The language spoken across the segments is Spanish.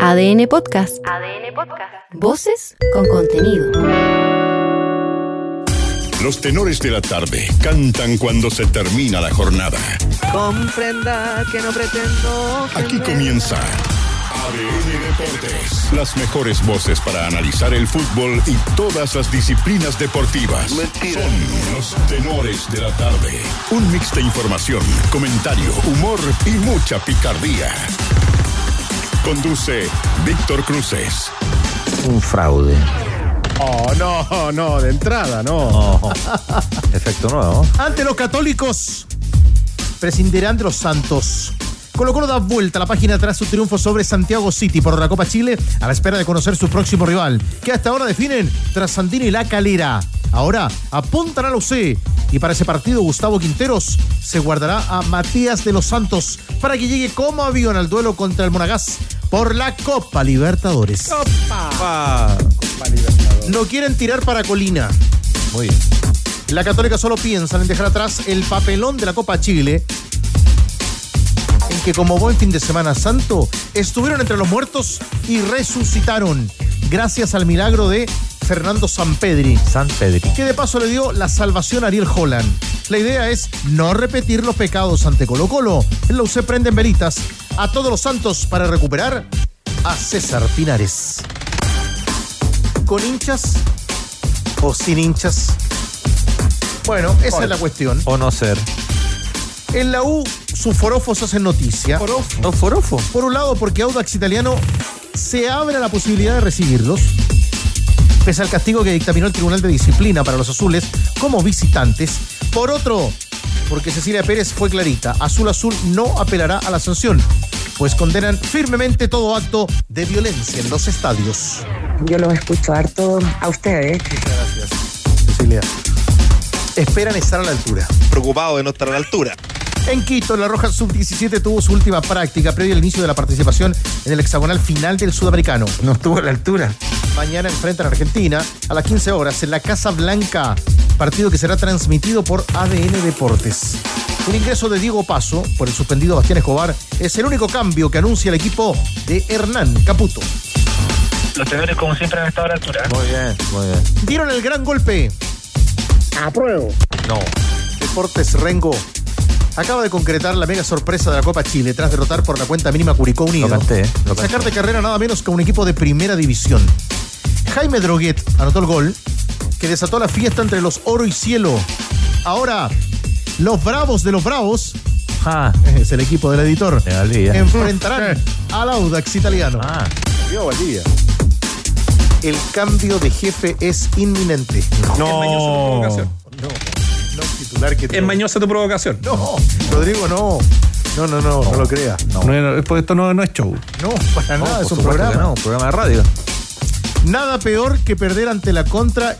ADN Podcast. ADN Podcast. Voces con contenido. Los tenores de la tarde cantan cuando se termina la jornada. Comprenda que no pretendo. Aquí comienza ADN Deportes. Las mejores voces para analizar el fútbol y todas las disciplinas deportivas. Son los tenores de la tarde. Un mix de información, comentario, humor y mucha picardía. Conduce Víctor Cruces. Un fraude. Oh, no, no, de entrada, no. Efecto nuevo. Ante los católicos, prescindirán de los santos. Colo Colo da vuelta a la página tras su triunfo sobre Santiago City por la Copa Chile a la espera de conocer su próximo rival, que hasta ahora definen tras Sandino y La Calera. Ahora apuntan a la UC y para ese partido Gustavo Quinteros se guardará a Matías de los Santos para que llegue como avión al duelo contra el Monagas por la Copa Libertadores. No quieren tirar para Colina. Muy bien. La Católica solo piensa en dejar atrás el papelón de la Copa Chile, en que como buen fin de semana santo, estuvieron entre los muertos y resucitaron, gracias al milagro de Fernando Sampedri, San Pedri. que de paso le dio la salvación a Ariel Holland. La idea es no repetir los pecados ante Colo Colo. En la UC prenden velitas a todos los santos para recuperar a César Pinares. ¿Con hinchas o sin hinchas? Bueno, esa es la cuestión. O no ser. En la U, sus forofos hacen noticia. ¿No forofo? Por un lado, porque Audax Italiano se abre a la posibilidad de recibirlos, pese al castigo que dictaminó el Tribunal de Disciplina para los azules como visitantes. Por otro, porque Cecilia Pérez fue clarita, Azul Azul no apelará a la sanción, pues condenan firmemente todo acto de violencia en los estadios. Yo los escucho harto a ustedes. Gracias, Cecilia. Esperan estar a la altura. Preocupado de no estar a la altura. En Quito, la Roja Sub-17 tuvo su última práctica previa al inicio de la participación en el hexagonal final del Sudamericano. No estuvo a la altura. Mañana enfrentan a Argentina a las 15 horas en la Casa Blanca, partido que será transmitido por ADN Deportes. Un ingreso de Diego Paso por el suspendido Bastián Escobar es el único cambio que anuncia el equipo de Hernán Caputo. Los tenores, como siempre, han estado a la altura. Muy bien, muy bien. Dieron el gran golpe. No. Deportes Rengo acaba de concretar la mega sorpresa de la Copa Chile tras derrotar por la cuenta mínima Curicó Unido. Lo canté, lo canté. Sacar de carrera nada menos que un equipo de primera división. Jaime Droguet anotó el gol que desató la fiesta entre los oro y cielo. Ahora, los bravos de los bravos, Ah, es el equipo del editor, de enfrentarán al Audax italiano. Ah, El cambio de jefe es inminente. No. No, no titular que Es mañosa tu provocación. No, Rodrigo, no. No, no, no, no, lo crea. No, no, esto no, no es show. No, para nada, es un programa. no, un programa de radio. Nada peor que perder ante la contra.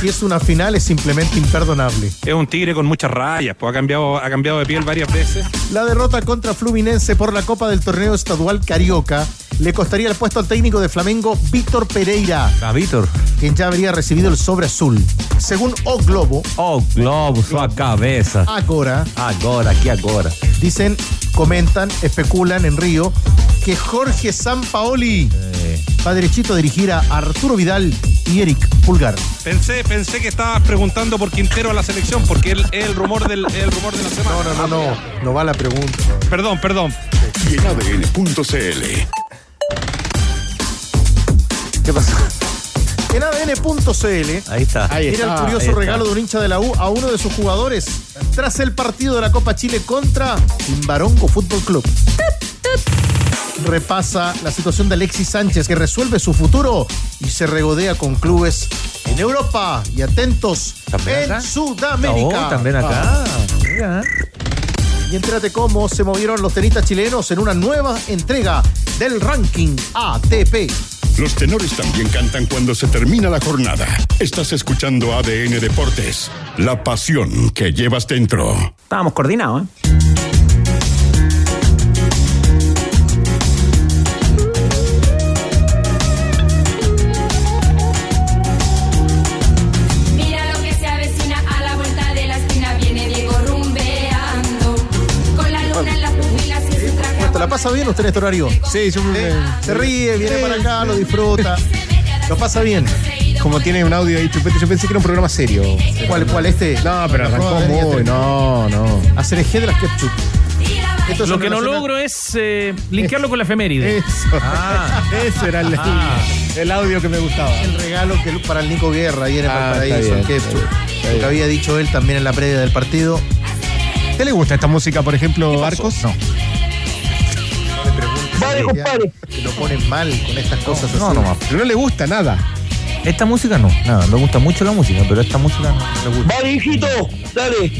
Si es una final, es simplemente imperdonable. Es un tigre con muchas rayas, pues ha cambiado, ha cambiado de piel varias veces. La derrota contra Fluminense por la Copa del Torneo Estadual Carioca le costaría el puesto al técnico de Flamengo, Víctor Pereira, Ah, Víctor. quien ya habría recibido el sobre azul. Según O Globo, Oh, globo, sua cabeça. ahora Agora, aqui agora. dicen, comentan, especulan en Río que Jorge Sampaoli Eh, va derechito a dirigir a Arturo Vidal y Eric Pulgar. Pensé, pensé que estabas preguntando por Quintero a la selección, porque él es el rumor del el rumor de la semana. No, no, no, no, no va la pregunta. Perdón, perdón. Y en ADN.cl. ¿Qué pasa? En ADN.cl ahí está. Era el curioso ahí está. regalo de un hincha de la U a uno de sus jugadores tras el partido de la Copa Chile contra Timbarongo Fútbol Club. Repasa la situación de Alexis Sánchez que resuelve su futuro y se regodea con clubes en Europa y atentos ¿También en acá? Sudamérica. Oh, también acá. Mira. Y entérate cómo se movieron los tenistas chilenos en una nueva entrega del ranking ATP. Los tenores también cantan cuando se termina la jornada. Estás escuchando ADN Deportes. La pasión que llevas dentro. Estábamos coordinados, ¿eh? La pasa bien usted en este horario? Sí, yo me- ¿Eh? Se ríe, viene Sí, para acá, lo disfruta. Lo pasa bien. Como tiene un audio ahí chupete, yo pensé que era un programa serio. ¿Cuál, cuál? Este. No, pero arrancó muy, no, no. Hacer eje de las ketchup. Esto es Lo que no logro es eh, linkearlo con la efeméride. Eso. Ah. Eso era el, Ah. el audio que me gustaba. El regalo que para el Nico Guerra y en el Ah, Valparaíso, el ketchup. Lo que había dicho él también en la previa del partido. ¿Te le gusta esta música, por ejemplo, Arcos? No. Compadre. Que lo ponen mal con estas cosas No, así. no más. Pero no le gusta nada. Esta música no, nada, me gusta mucho la música, pero esta música no me gusta. Vale, hijito, dale.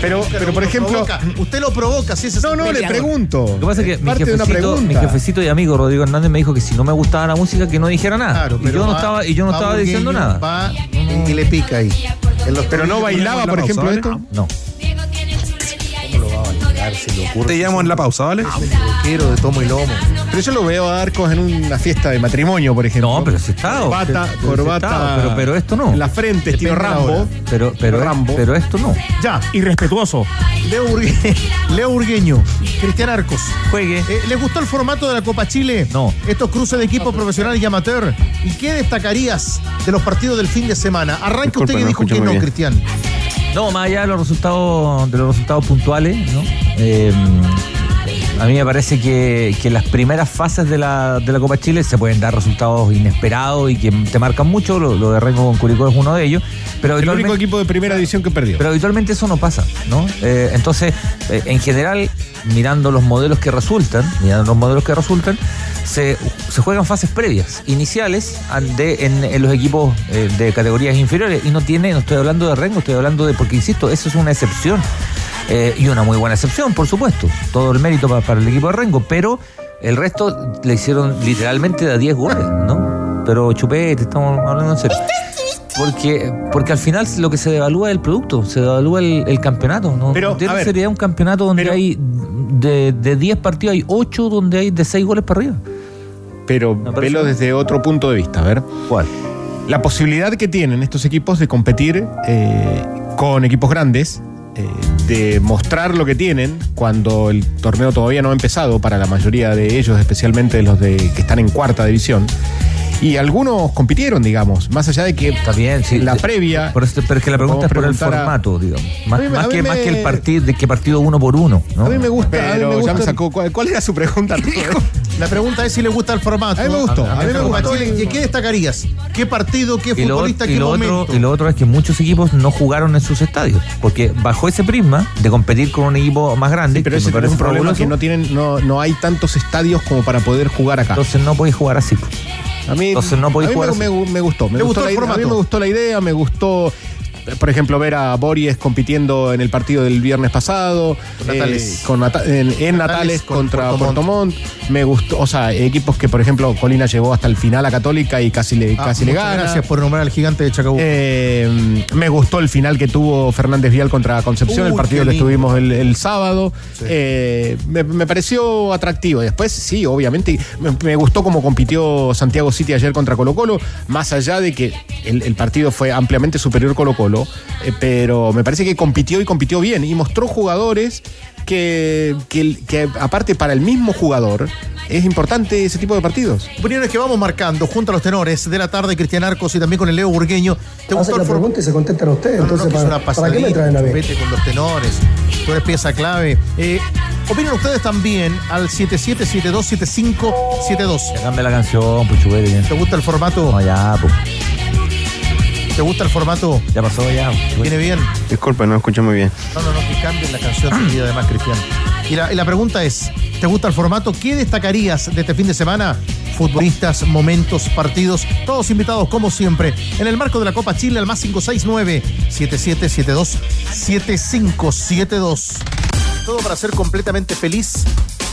Pero, pero por Lo ejemplo. provoca. Usted lo provoca, si es No, no, le pregunto. Lo que pasa es que mi Parte de una jefecito, mi jefecito y amigo Rodrigo Hernández me dijo que si no me gustaba la música que no dijera nada. Claro, y pero yo no estaba, y yo no estaba diciendo nada. Va y le pica ahí. Pero no bailaba, por ejemplo, esto. No. Se le ocurre. Te llamo en la pausa, ¿vale? El rockero de tomo y lomo. Pero yo lo veo a Arcos en una fiesta de matrimonio, por ejemplo. No, pero sí está. Corbata, pero corbata. pero, pero esto no. En la frente, estilo Rambo. Pero, pero, Rambo. pero esto no. Ya, Irrespetuoso. Leo, Urgue- Leo Urgueño, Cristian Arcos. Juegue. Eh, ¿Les gustó el formato de la Copa Chile? No. Estos cruces de equipos profesional y amateur. ¿Y qué destacarías de los partidos del fin de semana? Arranque usted que no dijo que no, bien. Cristian. No, más allá de los resultados, de los resultados puntuales, ¿no? Eh, a mí me parece que, que las primeras fases de la, de la Copa Chile se pueden dar resultados inesperados y que te marcan mucho. Lo, lo de Rengo con Curicó es uno de ellos. Pero El único equipo de primera división que perdió. Pero habitualmente eso no pasa, ¿no? Eh, entonces, eh, en general, mirando los modelos que resultan, mirando los modelos que resultan, se, se juegan fases previas, iniciales, de, en, en los equipos eh, de categorías inferiores. Y no tiene, no estoy hablando de Rengo, estoy hablando de, porque insisto, eso es una excepción. Eh, y una muy buena excepción, por supuesto. Todo el mérito pa- para el equipo de Rengo, pero el resto le hicieron literalmente de a 10 goles, ¿no? Pero chupete, estamos hablando en serio. Porque, porque al final lo que se devalúa es el producto, se devalúa el, el campeonato. No, Pero, no tiene a ver, seriedad un campeonato donde pero- hay de, de 10 partidos hay 8 donde hay de 6 goles para arriba. Pero velo desde otro punto de vista. A ver. ¿Cuál? La posibilidad que tienen estos equipos de competir eh, con equipos grandes, eh, de mostrar lo que tienen cuando el torneo todavía no ha empezado para la mayoría de ellos, especialmente los de que están en cuarta división. Y algunos compitieron, digamos, más allá de que Está bien, sí. la previa. Por eso, pero es que la pregunta es por el preguntar a- formato, digamos. Más, mí me- que, me- más que el partido, de que partido uno por uno. ¿no? A mí me gusta, a mí Pero me ya gusta me el- sacó. ¿Cuál, cuál era su pregunta? La pregunta es si le gusta el formato. A mí me gustó, a mí me gustó. ¿Y qué destacarías? ¿Qué partido, qué Y lo, futbolista, y qué lo momento? otro, y lo otro es que muchos equipos no jugaron en sus estadios. Porque bajo ese prisma de competir con un equipo más grande, pero que ese me es un problema fabuloso, que no tienen, no, no hay tantos estadios como para poder jugar acá. entonces no podéis jugar así. A mí, Entonces no podéis a mí jugar me, así. me- me gustó. Me ¿Te gustó, gustó la el a mí me gustó la idea, me gustó, por ejemplo, ver a Boris compitiendo en el partido del viernes pasado. Con Nata- en, en Natales, Natales con contra Puerto Montt. Me gustó, o sea, equipos que, por ejemplo, Colina llegó hasta el final a Católica y casi le, Ah, casi le gana. Gracias por nombrar al gigante de Chacabuco. Eh, me gustó el final que tuvo Fernández Vial contra Concepción, Uy, el partido que estuvimos el, el sábado. Sí. Eh, me, me pareció atractivo. Después, sí, obviamente, me, me gustó cómo compitió Santiago City ayer contra Colo Colo, más allá de que el, el partido fue ampliamente superior Colo Colo, eh, pero me parece que compitió y compitió bien y mostró jugadores que, que, que aparte para el mismo jugador es importante ese tipo de partidos. Opiniones que vamos marcando junto a los tenores de la tarde, Cristian Arcos y también con el Leo Burgueño. ¿Te gustó el la formato? pregunta y se contestan ustedes. No, no, Entonces, que es ¿para, una ¿para qué me traen a mí? chupete con los tenores. Tú eres pieza clave. Eh, opinen ustedes también al 77727572. Ya cambia la canción. ¿Te gusta el formato? No, ya, pues. ¿Te gusta el formato? Ya pasó, ya. ¿Viene bien? Disculpe, no escuché muy bien. No, no, no, que cambien la canción seguida además, Cristian. Y la, y la pregunta es, ¿te gusta el formato? ¿Qué destacarías de este fin de semana? Futbolistas, momentos, partidos, todos invitados como siempre. En el marco de la Copa Chile al más 569-7772-7572. Todo para ser completamente feliz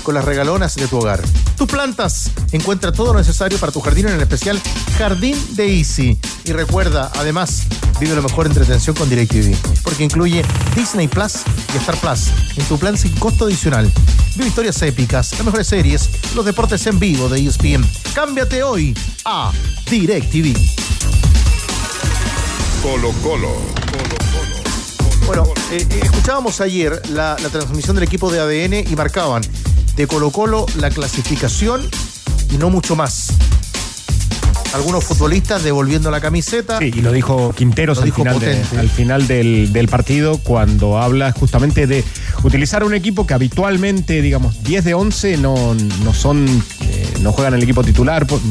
con las regalonas de tu hogar. Tus plantas, encuentra todo lo necesario para tu jardín en el especial Jardín de Easy. Y recuerda, además, vive lo mejor entretención con DirecTV, porque incluye Disney Plus y Star Plus en tu plan sin costo adicional. Vive historias épicas, las mejores series, los deportes en vivo de ESPN. Cámbiate hoy a DirecTV. Colo Colo. Bueno, eh, eh, escuchábamos ayer la, la transmisión del equipo de ADN y marcaban de Colo Colo la clasificación y no mucho más. Algunos futbolistas devolviendo la camiseta. Sí, y lo dijo Quinteros Lo al, dijo final, de- al final del, del partido cuando habla justamente de utilizar un equipo que habitualmente, digamos, 10 de 11 no, no son, no juegan el equipo titular, pon-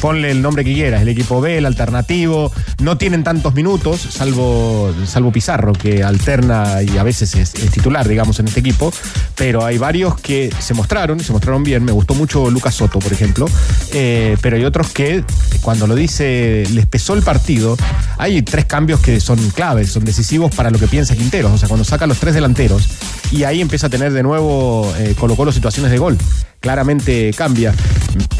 ponle el nombre que quieras, el equipo B, el alternativo, no tienen tantos minutos, salvo, salvo Pizarro, que alterna y a veces es, es titular, digamos, en este equipo, pero hay varios que se mostraron y se mostraron bien, me gustó mucho Lucas Soto, por ejemplo, eh, pero hay otros que cuando lo dice les pesó el partido, hay tres cambios que son claves, son decisivos para lo que piensa Quinteros, o sea, cuando saca los tres delanteros y ahí empieza a tener de nuevo eh, Colo Colo situaciones de gol. Claramente cambia.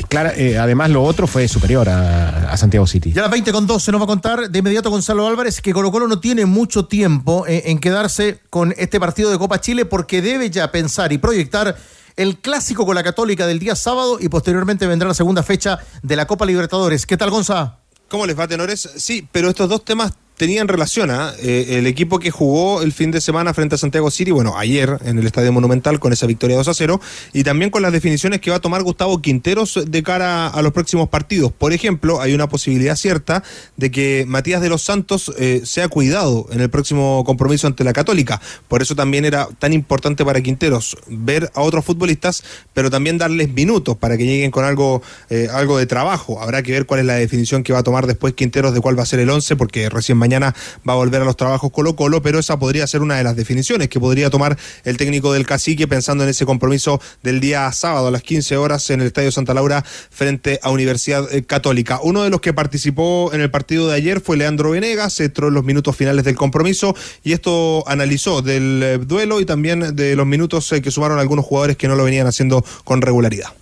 Clara- eh, además, lo otro fue superior a, a Santiago City. Ya a las 20 con 12 nos va a contar de inmediato Gonzalo Álvarez que Colo Colo no tiene mucho tiempo eh, en quedarse con este partido de Copa Chile porque debe ya pensar y proyectar el clásico con la Católica del día sábado y posteriormente vendrá la segunda fecha de la Copa Libertadores. ¿Qué tal, Gonza? ¿Cómo les va, tenores? Sí, pero estos dos temas tenían relación. ¿ah? Eh, el equipo que jugó el fin de semana frente a Santiago City, bueno, ayer en el Estadio Monumental con esa victoria 2 a 0, y también con las definiciones que va a tomar Gustavo Quinteros de cara a los próximos partidos. Por ejemplo, hay una posibilidad cierta de que Matías de los Santos eh, sea cuidado en el próximo compromiso ante la Católica. Por eso también era tan importante para Quinteros ver a otros futbolistas, pero también darles minutos para que lleguen con algo, eh, algo de trabajo. Habrá que ver cuál es la definición que va a tomar después Quinteros de cuál va a ser el 11, porque recién mañana va a volver a los trabajos Colo Colo, pero esa podría ser una de las definiciones que podría tomar el técnico del Cacique pensando en ese compromiso del día sábado a las 15 horas en el Estadio Santa Laura frente a Universidad eh, Católica. Uno de los que participó en el partido de ayer fue Leandro Venegas, entró en los minutos finales del compromiso y esto analizó del eh, duelo y también de los minutos eh, que sumaron algunos jugadores que no lo venían haciendo con regularidad.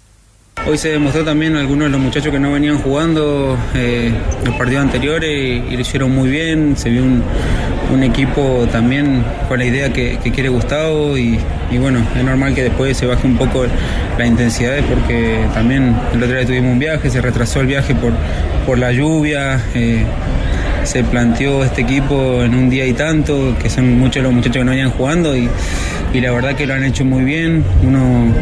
Hoy se demostró también algunos de los muchachos que no venían jugando eh, los partidos anteriores y, lo hicieron muy bien. Se vio un, equipo también con la idea que, quiere Gustavo y, y bueno, es normal que después se baje un poco la intensidad porque también el otro día tuvimos un viaje, se retrasó el viaje por, por la lluvia. eh, se planteó este equipo en un día y tanto, que son muchos los muchachos que no venían jugando y, y la verdad que lo han hecho muy bien. Uno,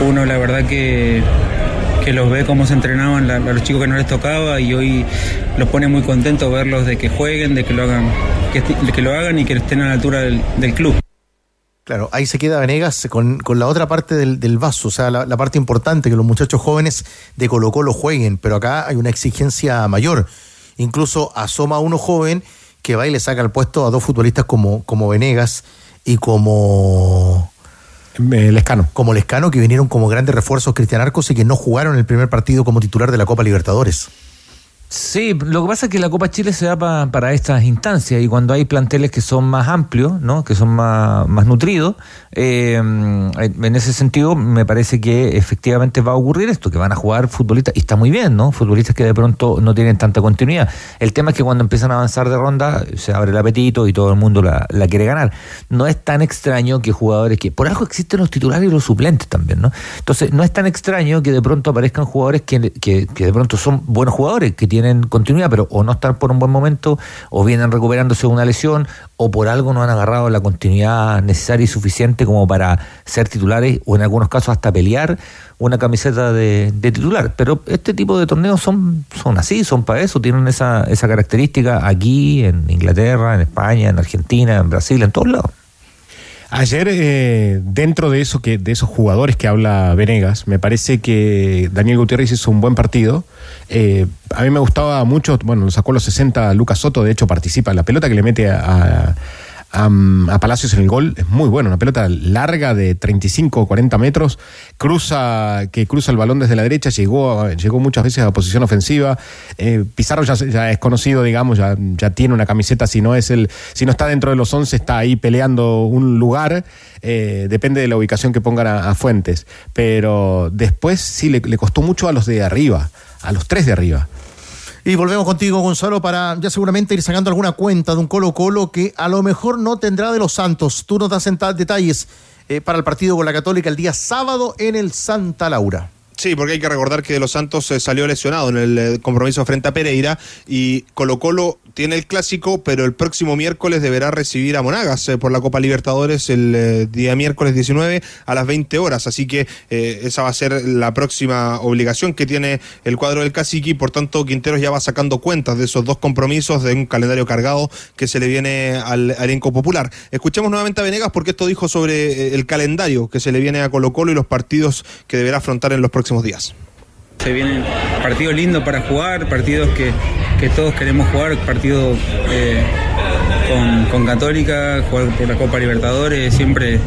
uno la verdad que, que los ve cómo se entrenaban a los chicos que no les tocaba y hoy los pone muy contentos verlos de que jueguen, de que lo hagan, que, que lo hagan y que estén a la altura del, club. Claro, ahí se queda Venegas con, con la otra parte del, del vaso, o sea, la, parte importante, que los muchachos jóvenes de Colo Colo jueguen, pero acá hay una exigencia mayor. Incluso asoma uno joven que va y le saca el puesto a dos futbolistas como, como Venegas y como... Lescano. Como Lescano, que vinieron como grandes refuerzos Cristian Arcos y que no jugaron el primer partido como titular de la Copa Libertadores. Sí, lo que pasa es que la Copa Chile se da pa- para estas instancias y cuando hay planteles que son más amplios, ¿no? que son más, más nutridos, eh, en ese sentido me parece que efectivamente va a ocurrir esto, que van a jugar futbolistas, y está muy bien, ¿no? Futbolistas que de pronto no tienen tanta continuidad. El tema es que cuando empiezan a avanzar de ronda se abre el apetito y todo el mundo la, quiere ganar. No es tan extraño que jugadores que, por algo existen los titulares y los suplentes también, ¿no? Entonces, no es tan extraño que de pronto aparezcan jugadores que, que, que de pronto son buenos jugadores, que tienen continuidad, pero o no están por un buen momento, o vienen recuperándose de una lesión, o por algo no han agarrado la continuidad necesaria y suficiente como para ser titulares, o en algunos casos hasta pelear una camiseta de, de titular. Pero este tipo de torneos son, son así, son para eso, tienen esa, esa característica aquí, en Inglaterra, en España, en Argentina, en Brasil, en todos lados. Ayer, eh, dentro de eso que, de esos jugadores que habla Venegas, me parece que Daniel Gutiérrez hizo un buen partido. Eh, a mí me gustaba mucho, bueno, sacó los 60 Lucas Soto, de hecho participa. La pelota que le mete a, a Palacios en el gol es muy buena, una pelota larga de 35 o 40 metros, cruza, que cruza el balón desde la derecha, llegó, llegó muchas veces a posición ofensiva. Eh, Pizarro ya, es conocido, digamos, ya, ya tiene una camiseta, si no es el, si no está dentro de los 11, está ahí peleando un lugar. eh, depende de la ubicación que pongan a, Fuentes. Pero después sí le costó mucho a los de arriba, a los tres de arriba. Y volvemos contigo, Gonzalo, para ya seguramente ir sacando alguna cuenta de un Colo Colo que a lo mejor no tendrá de los Santos. Tú nos das en ta- detalles eh, para el partido con la Católica el día sábado en el Santa Laura. Sí, porque hay que recordar que Los Santos eh, salió lesionado en el eh, compromiso frente a Pereira y Colo Colo tiene el clásico, pero el próximo miércoles deberá recibir a Monagas eh, por la Copa Libertadores el eh, día miércoles 19 a las 20 horas. Así que eh, esa va a ser la próxima obligación que tiene el cuadro del Cacique. y Por tanto, Quinteros ya va sacando cuentas de esos dos compromisos de un calendario cargado que se le viene al elenco popular. Escuchemos nuevamente a Venegas porque esto dijo sobre el calendario que se le viene a Colo Colo y los partidos que deberá afrontar en los próximos días. Se vienen partidos lindos para jugar, partidos que, que todos queremos jugar, partidos eh, con, con Católica, jugar por la Copa Libertadores, siempre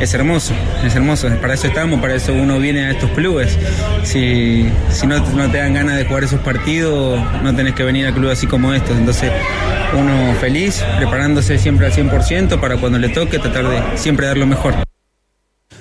es hermoso, es hermoso. Para eso estamos, para eso uno viene a estos clubes. Si, si no, no te dan ganas de jugar esos partidos, no tenés que venir a clubes así como estos. Entonces, uno feliz, preparándose siempre al 100% para cuando le toque tratar de siempre dar lo mejor.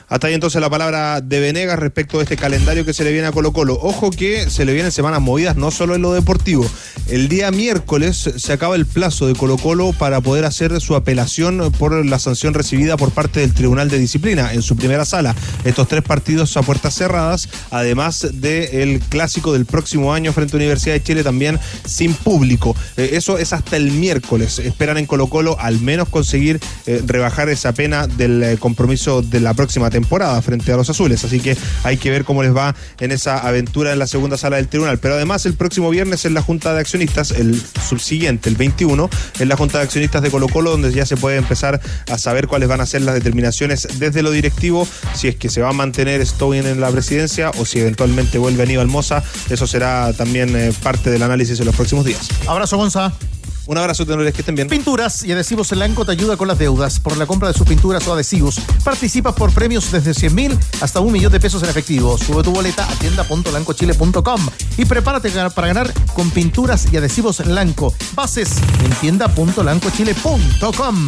Hasta ahí entonces la palabra de Venegas respecto de este calendario que se le viene a Colo Colo. Ojo que se le vienen semanas movidas no solo en lo deportivo. El día miércoles se acaba el plazo de Colo Colo para poder hacer su apelación por la sanción recibida por parte del Tribunal de Disciplina en su primera sala. Estos tres partidos a puertas cerradas, además del clásico del próximo año frente a Universidad de Chile también sin público. Eh, eso es hasta el miércoles. Esperan en Colo Colo al menos conseguir eh, rebajar esa pena del eh, compromiso de la próxima temporada temporada frente a los azules. Así que hay que ver cómo les va en esa aventura en la segunda sala del tribunal. Pero además el próximo viernes en la Junta de Accionistas, el subsiguiente, el 21, en la Junta de Accionistas de Colo Colo, donde ya se puede empezar a saber cuáles van a ser las determinaciones desde lo directivo, si es que se va a mantener Stowen en la presidencia o si eventualmente vuelve Aníbal Moza. Eso será también eh, parte del análisis en los próximos días. Abrazo, Gonza. Un abrazo, tenores, que estén bien. Pinturas y adhesivos Elanco te ayuda con las deudas. Por la compra de sus pinturas o adhesivos, participas por premios desde 100 mil hasta un millón de pesos en efectivo. Sube tu boleta a tienda.lancochile.com y prepárate para ganar con pinturas y adhesivos Lanco. Bases en tienda.lancochile.com.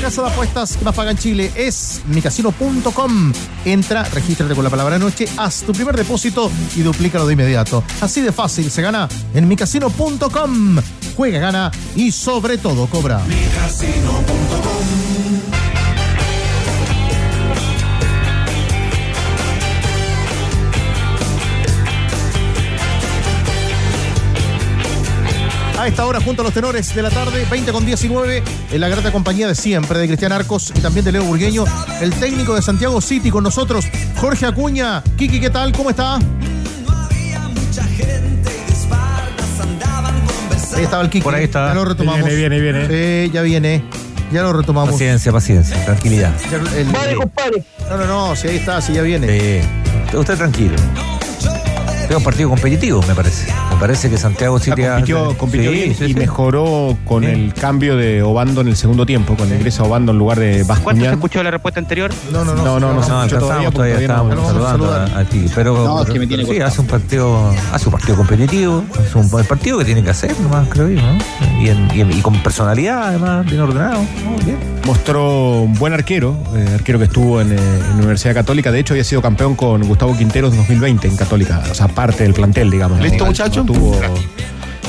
Casa de apuestas que más paga en Chile es micasino.com. Entra, regístrate con la palabra noche, haz tu primer depósito y duplícalo de inmediato. Así de fácil se gana en micasino.com. Juega, gana y sobre todo cobra. A esta hora, junto a los tenores de la tarde, 20 con 19, en la grata compañía de siempre, de Cristian Arcos y también de Leo Burgueño, el técnico de Santiago City con nosotros, Jorge Acuña. Kiki, ¿qué tal? ¿Cómo está? Ahí estaba el Kiki. Por ahí está. Ya lo retomamos. Viene, viene, viene. Sí, ya viene. Ya lo retomamos. Paciencia, paciencia, tranquilidad. Ya el- Vale, compadre. No, no, no, si ahí está, si ya viene. Sí. Usted tranquilo. Es un partido competitivo, me parece. Me parece que Santiago City ha- compitió, compitió Sí, bien sí, y sí. mejoró con Bien. el cambio de Obando en el segundo tiempo, con el ingreso a Obando en lugar de ¿Cuánto se Bascuñán. escuchó la respuesta anterior? No, no, no. No, no, no, No, se escuchó alcanzamos, todavía, todavía, no- estábamos no saludando a, a ti. Pero, No, es que me tiene sí, cortado. hace un partido, hace un partido competitivo, es un buen partido que tiene que hacer, nomás creo yo, ¿no? Y, en- y en- y con personalidad, además, bien ordenado. ¿no? Bien. Mostró un buen arquero, eh, arquero que estuvo en, eh, en la Universidad Católica. De hecho, había sido campeón con Gustavo Quinteros en 2020 en Católica. O sea, parte del plantel, digamos. ¿no? ¿Listo, muchacho? No, tuvo-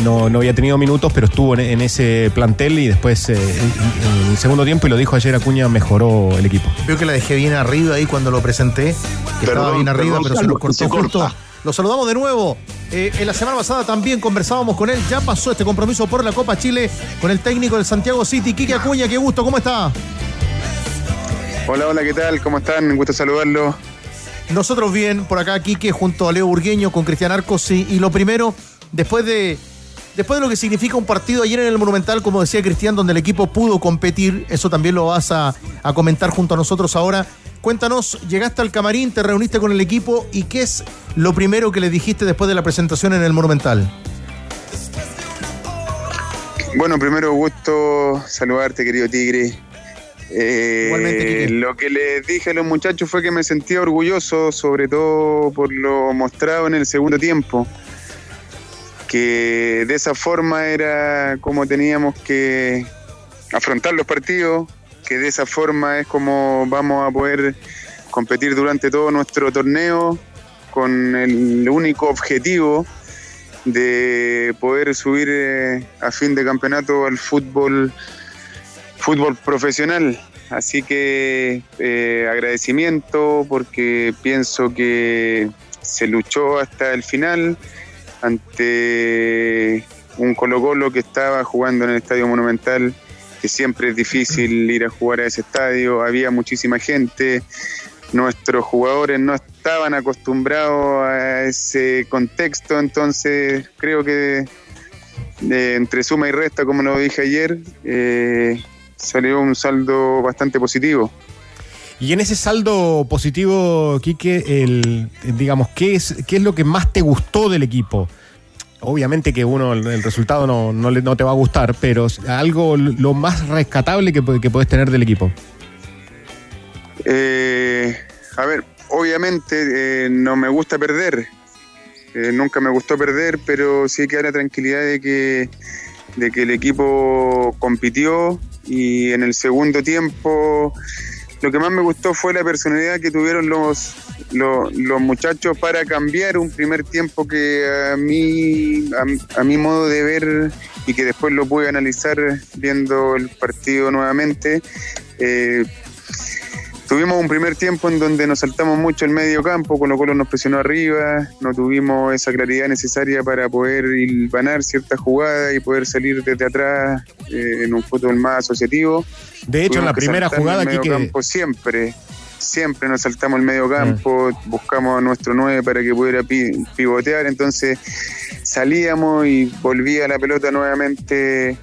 no, no había tenido minutos, pero estuvo en, en ese plantel y después, eh, en, en el segundo tiempo, y lo dijo ayer Acuña, mejoró el equipo. Veo que la dejé bien arriba ahí cuando lo presenté. Que estaba bien arriba, pero se nos cortó justo. Lo saludamos de nuevo. Eh, en la semana pasada también conversábamos con él. Ya pasó este compromiso por la Copa Chile con el técnico del Santiago City, Quique Acuña. Qué gusto, ¿cómo está? Hola, hola, ¿qué tal? ¿Cómo están? Un gusto saludarlo. Nosotros bien, por acá, Quique, junto a Leo Burgueño, con Cristian Arcos. Y, y lo primero, después de, después de lo que significa un partido ayer en el Monumental, como decía Cristian, donde el equipo pudo competir, eso también lo vas a, a comentar junto a nosotros ahora. Cuéntanos, llegaste al camarín, te reuniste con el equipo y qué es lo primero que le dijiste después de la presentación en el Monumental. Bueno, primero gusto saludarte, querido Tigre. Eh, lo que les dije a los muchachos fue que me sentía orgulloso, sobre todo por lo mostrado en el segundo tiempo. Que de esa forma era como teníamos que afrontar los partidos, que de esa forma es como vamos a poder competir durante todo nuestro torneo con el único objetivo de poder subir eh, a fin de campeonato al fútbol fútbol profesional. Así que eh, agradecimiento porque pienso que se luchó hasta el final ante un Colo Colo que estaba jugando en el Estadio Monumental, que siempre es difícil ir a jugar a ese estadio, había muchísima gente, nuestros jugadores no estaban acostumbrados a ese contexto, entonces creo que de entre suma y resta, como lo dije ayer, eh, salió un saldo bastante positivo. Y en ese saldo positivo, Quique, el, digamos, ¿qué es, ¿qué es lo que más te gustó del equipo? Obviamente que uno, el, resultado no, no, le- no te va a gustar, pero algo lo más rescatable que, que puedes tener del equipo. Eh, a ver, obviamente eh, no me gusta perder. Eh, nunca me gustó perder, pero sí que la tranquilidad de que, de que el equipo compitió y en el segundo tiempo lo que más me gustó fue la personalidad que tuvieron los, los, los muchachos para cambiar un primer tiempo que a mí, a, mi modo de ver y que después lo pude analizar viendo el partido nuevamente. eh, Tuvimos un primer tiempo en donde nos saltamos mucho el medio campo, con lo cual nos presionó arriba, no tuvimos esa claridad necesaria para poder ganar ciertas jugadas y poder salir desde atrás eh, en un fútbol más asociativo. De hecho, en la primera jugada, el medio campo siempre, siempre nos saltamos el medio campo, buscamos a nuestro 9 para que pudiera pi- pivotear, entonces salíamos y volvía la pelota nuevamente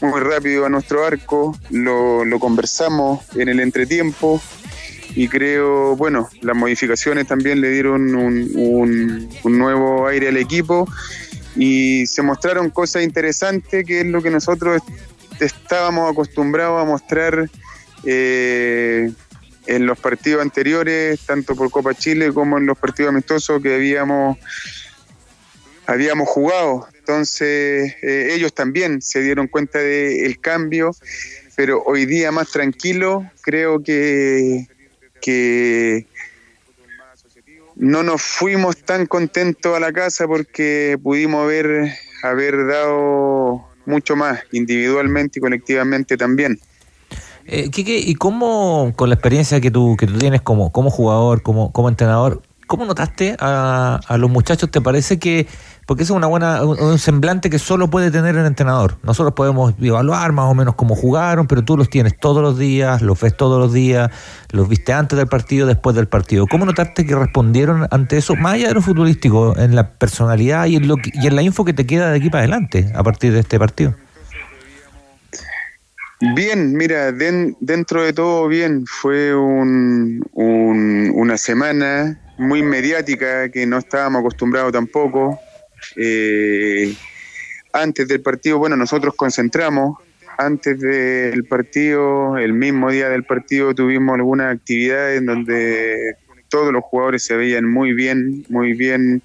muy rápido a nuestro arco, lo, lo conversamos en el entretiempo y creo, bueno, las modificaciones también le dieron un, un- nuevo aire al equipo y se mostraron cosas interesantes que es lo que nosotros est- estábamos acostumbrados a mostrar eh, en los partidos anteriores, tanto por Copa Chile como en los partidos amistosos que habíamos habíamos jugado. Entonces eh, ellos también se dieron cuenta del cambio, pero hoy día más tranquilo, creo que, que no nos fuimos tan contentos a la casa porque pudimos haber, haber dado mucho más, individualmente y colectivamente también. Eh, Quique, ¿y cómo, con la experiencia que tú, que tú tienes como, como jugador, como, como entrenador, cómo notaste a, a los muchachos? ¿Te parece que, porque eso es una buena, un, semblante que solo puede tener el entrenador? Nosotros podemos evaluar más o menos cómo jugaron, pero tú los tienes todos los días, los ves todos los días, los viste antes del partido, después del partido. ¿Cómo notaste que respondieron ante eso, más allá de lo futbolístico, en la personalidad y en, lo y en la info que te queda de aquí para adelante a partir de este partido? Bien, mira, den- dentro de todo bien, fue un- una semana muy mediática que no estábamos acostumbrados tampoco. Eh, antes del partido, bueno, nosotros concentramos. Antes del partido, el mismo día del partido, tuvimos algunas actividades en donde todos los jugadores se veían muy bien, muy bien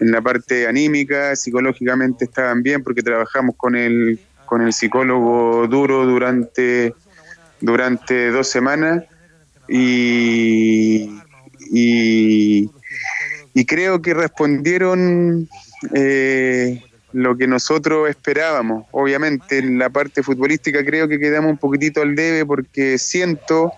en la parte anímica, psicológicamente estaban bien porque trabajamos con el, con el psicólogo duro durante, durante dos semanas y, y, y creo que respondieron eh, lo que nosotros esperábamos. Obviamente en la parte futbolística creo que quedamos un poquitito al debe porque siento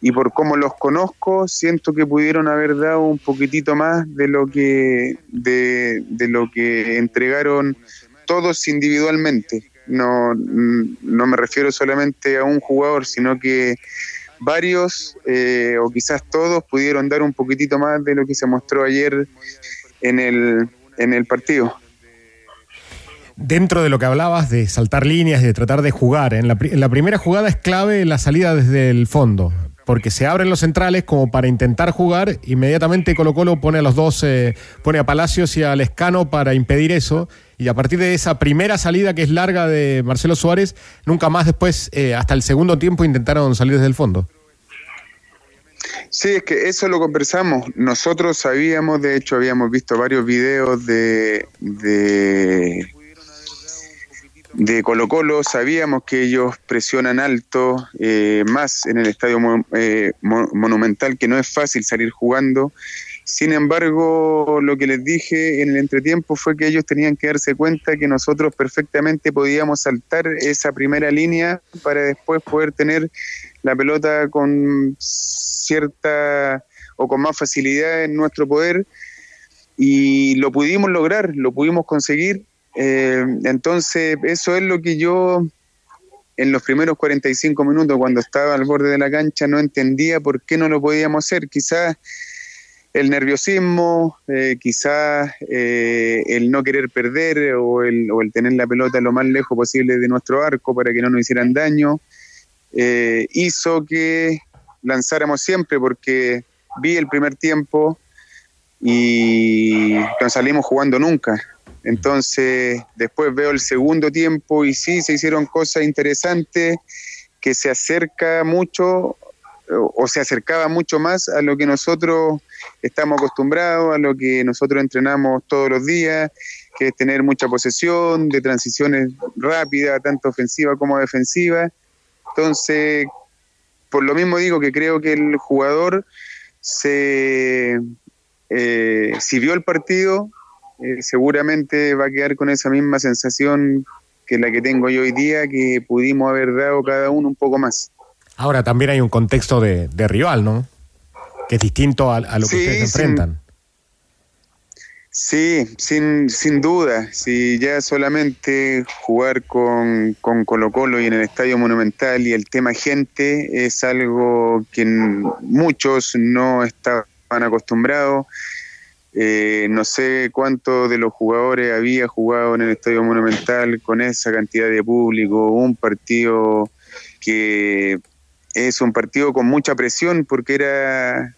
y por cómo los conozco, siento que pudieron haber dado un poquitito más de lo que de, de lo que entregaron todos individualmente. No, no me refiero solamente a un jugador, sino que varios eh, o quizás todos pudieron dar un poquitito más de lo que se mostró ayer en el, en el partido. Dentro de lo que hablabas de saltar líneas de tratar de jugar, en la, en la primera jugada es clave la salida desde el fondo, porque se abren los centrales como para intentar jugar, inmediatamente Colo Colo pone a los dos, eh, pone a Palacios y a Lescano para impedir eso, y a partir de esa primera salida que es larga de Marcelo Suárez, nunca más después, eh, hasta el segundo tiempo, intentaron salir desde el fondo. Sí, es que eso lo conversamos. Nosotros sabíamos, de hecho, habíamos visto varios videos de, de, Colo Colo, sabíamos que ellos presionan alto, eh, más en el estadio eh, mo- monumental, que no es fácil salir jugando. Sin embargo, lo que les dije en el entretiempo fue que ellos tenían que darse cuenta que nosotros perfectamente podíamos saltar esa primera línea para después poder tener la pelota con cierta o con más facilidad en nuestro poder y lo pudimos lograr, lo pudimos conseguir Eh, entonces, eso es lo que yo en los primeros 45 minutos, cuando estaba al borde de la cancha, no entendía por qué no lo podíamos hacer. Quizás el nerviosismo, eh, quizás eh, el no querer perder o el, o el tener la pelota lo más lejos posible de nuestro arco para que no nos hicieran daño, eh, hizo que lanzáramos siempre porque vi el primer tiempo y no salimos jugando nunca. Entonces, después veo el segundo tiempo y sí, se hicieron cosas interesantes que se acerca mucho o, se acercaba mucho más a lo que nosotros estamos acostumbrados, a lo que nosotros entrenamos todos los días, que es tener mucha posesión, de transiciones rápidas, tanto ofensiva como defensiva. Entonces, por lo mismo digo que creo que el jugador se eh, si vio el partido, eh, seguramente va a quedar con esa misma sensación que la que tengo yo hoy día, que pudimos haber dado cada uno un poco más. Ahora también hay un contexto de, de rival, ¿no? Que es distinto a, a lo que Sí, ustedes sin- enfrentan. Sí, sin, sin duda. Si ya solamente jugar con, con Colo Colo y en el Estadio Monumental y el tema gente es algo que muchos no estaban acostumbrados. Eh, no sé cuántos de los jugadores había jugado en el Estadio Monumental con esa cantidad de público, un partido que es un partido con mucha presión porque era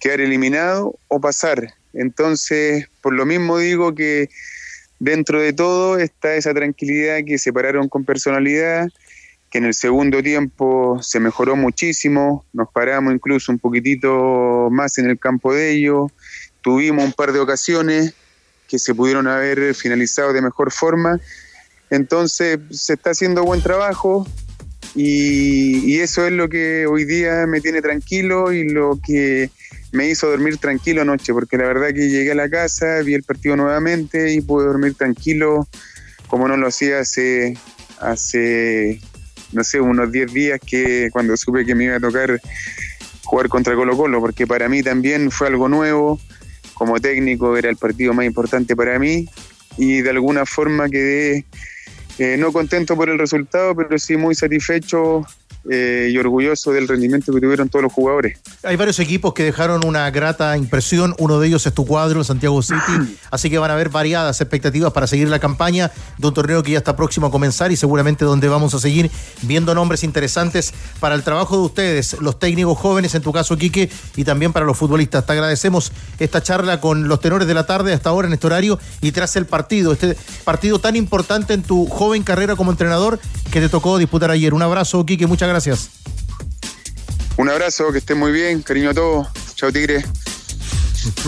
quedar eliminado o pasar. Entonces, por lo mismo digo que dentro de todo está esa tranquilidad que se pararon con personalidad, que en el segundo tiempo se mejoró muchísimo, nos paramos incluso un poquitito más en el campo de ellos, tuvimos un par de ocasiones que se pudieron haber finalizado de mejor forma, entonces se está haciendo buen trabajo y, eso es lo que hoy día me tiene tranquilo y lo que me hizo dormir tranquilo anoche, porque la verdad que llegué a la casa, vi el partido nuevamente y pude dormir tranquilo como no lo hacía hace, hace no sé, unos 10 días que cuando supe que me iba a tocar jugar contra Colo Colo, porque para mí también fue algo nuevo, como técnico era el partido más importante para mí y de alguna forma quedé eh, no contento por el resultado, pero sí muy satisfecho eh, y orgulloso del rendimiento que tuvieron todos los jugadores. Hay varios equipos que dejaron una grata impresión. Uno de ellos es tu cuadro, el Santiago City. Así que van a haber variadas expectativas para seguir la campaña de un torneo que ya está próximo a comenzar y seguramente donde vamos a seguir viendo nombres interesantes para el trabajo de ustedes, los técnicos jóvenes, en tu caso, Quique, y también para los futbolistas. Te agradecemos esta charla con los tenores de la tarde hasta ahora en este horario y tras el partido, este partido tan importante en tu joven carrera como entrenador que te tocó disputar ayer. Un abrazo, Quique, muchas gracias. Un abrazo, que estén muy bien, cariño a todos. Chao, Tigre.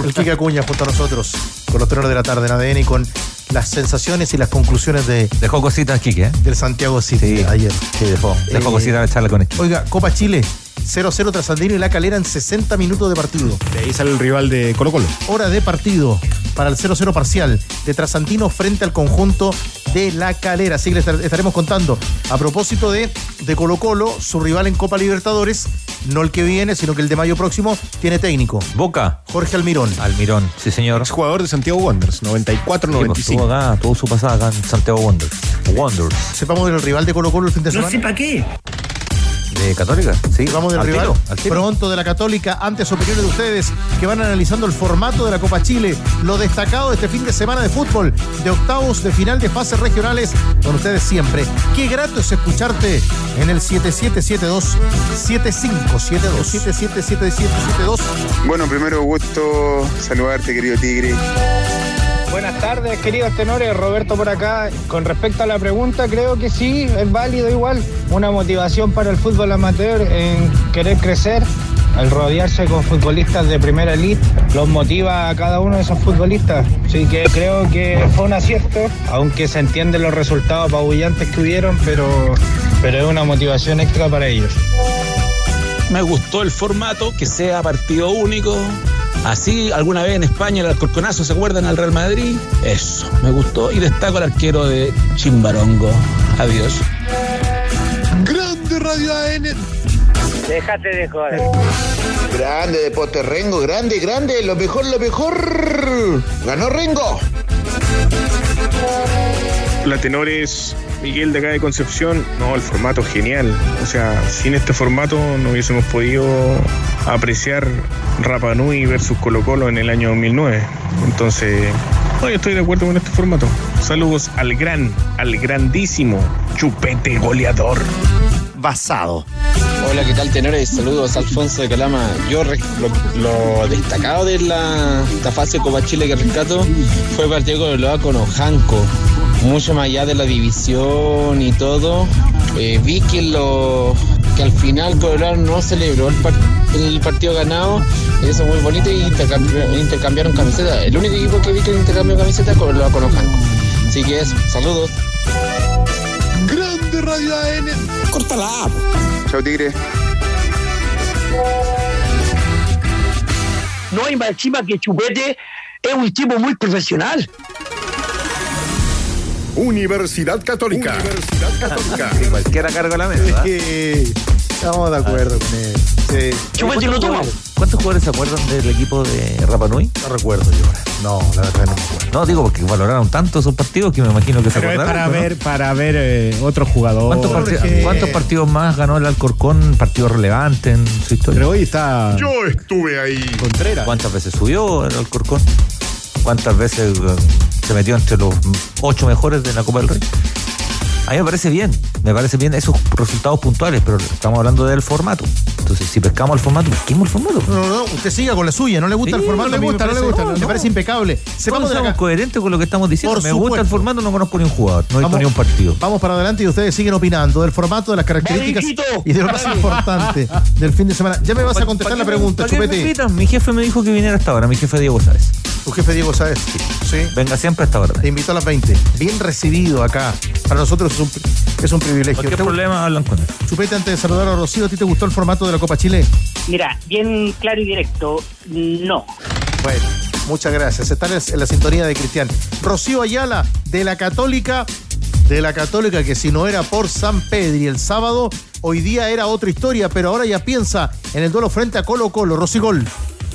El Kike Acuña junto a nosotros, con los tenores de la tarde en ADN y con las sensaciones y las conclusiones de, Dejó cositas, Quique, ¿eh? del Santiago City ayer. Sí, dejó, dejó Eh, cositas la charla con esto. Oiga, Copa Chile, 0-0 tras Andino y La Calera en 60 minutos de partido. De ahí sale el rival de Colo Colo. Hora de partido para el 0-0 parcial de Trasandino frente al conjunto de La Calera. Así que les estar- estaremos contando. A propósito de, de Colo Colo, su rival en Copa Libertadores, no el que viene, sino que el de mayo próximo, tiene técnico. Boca. Jorge Almirón. Almirón, sí señor. Es jugador de Santiago Wanderers, 94-95. Sí, pues, acá, tuvo su pasada acá en Santiago Wanderers. Wanderers. Sepamos del rival de Colo Colo el fin de semana. para qué. ¿De Católica? Sí. Vamos del Al rival. tiro, al tiro. Pronto de la Católica, antes opiniones de ustedes que van analizando el formato de la Copa Chile, lo destacado de este fin de semana de fútbol, de octavos de final de fases regionales, con ustedes siempre. Qué grato es escucharte en el 7772 7572 777772. Bueno, primero gusto saludarte, querido Tigre. Buenas tardes, queridos tenores. Roberto por acá. Con respecto a la pregunta, creo que sí, es válido igual. Una motivación para el fútbol amateur en querer crecer, el rodearse con futbolistas de primera elite, los motiva a cada uno de esos futbolistas. Así que creo que fue un acierto, aunque se entienden los resultados apabullantes que hubieron, pero, pero es una motivación extra para ellos. Me gustó el formato, que sea partido único. Así, alguna vez en España el Alcorconazo, ¿se acuerdan al Real Madrid? Eso, me gustó. Y destaco al arquero de Chimbarongo. Adiós. Grande Radio AN. Déjate de joder. Grande Deporte Rengo, grande, grande, lo mejor, lo mejor. Ganó Rengo. La tenores Miguel de acá de Concepción, no, el formato genial. O sea, sin este formato no hubiésemos podido apreciar Rapa Nui versus Colo Colo en el año 2009. Entonces, no, yo estoy de acuerdo con este formato. Saludos al gran, al grandísimo Chupete Goleador. Basado. Hola, ¿qué tal, tenores? Saludos, Alfonso de Calama. Yo lo, lo destacado de la, esta fase de Copa Chile que rescato fue el partido con el con Ojanco. Mucho más allá de la división y todo, eh, vi que, lo, que al final Colorado no celebró el, par- el partido ganado. Eso es muy bonito y intercambi- intercambiaron camisetas. El único equipo que vi que intercambió camisetas Colorado con Ojanco. Así que eso, saludos. Grande Radio AN. Córtala. Chao, Tigre. No hay más encima que Chupete es un tipo muy profesional. Universidad Católica. Universidad Católica. Cualquiera carga la mesa. Sí, estamos de acuerdo con él. Sí. Lo toma. ¿Cuántos jugadores se acuerdan del equipo de Rapanui? No recuerdo yo. No, la verdad no me acuerdo. No, digo porque valoraron tanto esos partidos que me imagino que se Pero es acordaron. para ¿no? ver, para ver eh, otro jugador. ¿Cuántos, cuántos partidos más ganó el Alcorcón? Partidos relevantes en su historia. Pero hoy está. Yo estuve ahí. Contreras. ¿Cuántas veces subió el Alcorcón? ¿Cuántas veces se metió entre los ocho mejores de la Copa del Rey? A mí me parece bien, me parece bien esos resultados puntuales, pero estamos hablando del formato. Entonces, si pescamos el formato, pesquemos el formato. No, no, no, usted siga con la suya, no le gusta Sí, el formato, no le me gusta, no le gusta, me no. parece impecable. Sepamos somos coherentes con lo que estamos diciendo. Por me gusta el formato, no conozco ni un jugador, no he visto ni un partido. Vamos para adelante y ustedes siguen opinando del formato, de las características y de lo más importante del fin de semana. Ya me vas a contestar la pregunta, ¿Para qué me Chupete. Mi jefe me dijo que viniera hasta ahora, mi jefe Diego Sáez. Tu jefe Diego Sáez. Sí. Venga siempre hasta ahora. Te invito a las 20. Bien recibido acá. Para nosotros es un, es un privilegio. ¿Te- problema hablan con él. Chupete, antes de saludar a Rocío, ¿a ti te gustó el formato de la Copa Chile? Mira, bien claro y directo, no. Bueno, muchas gracias. Está en la- en la sintonía de Cristian. Rocío Ayala, de la Católica, de la Católica, que si no era por San Pedri el sábado, hoy día era otra historia, pero ahora ya piensa en el duelo frente a Colo Colo. Rocigol.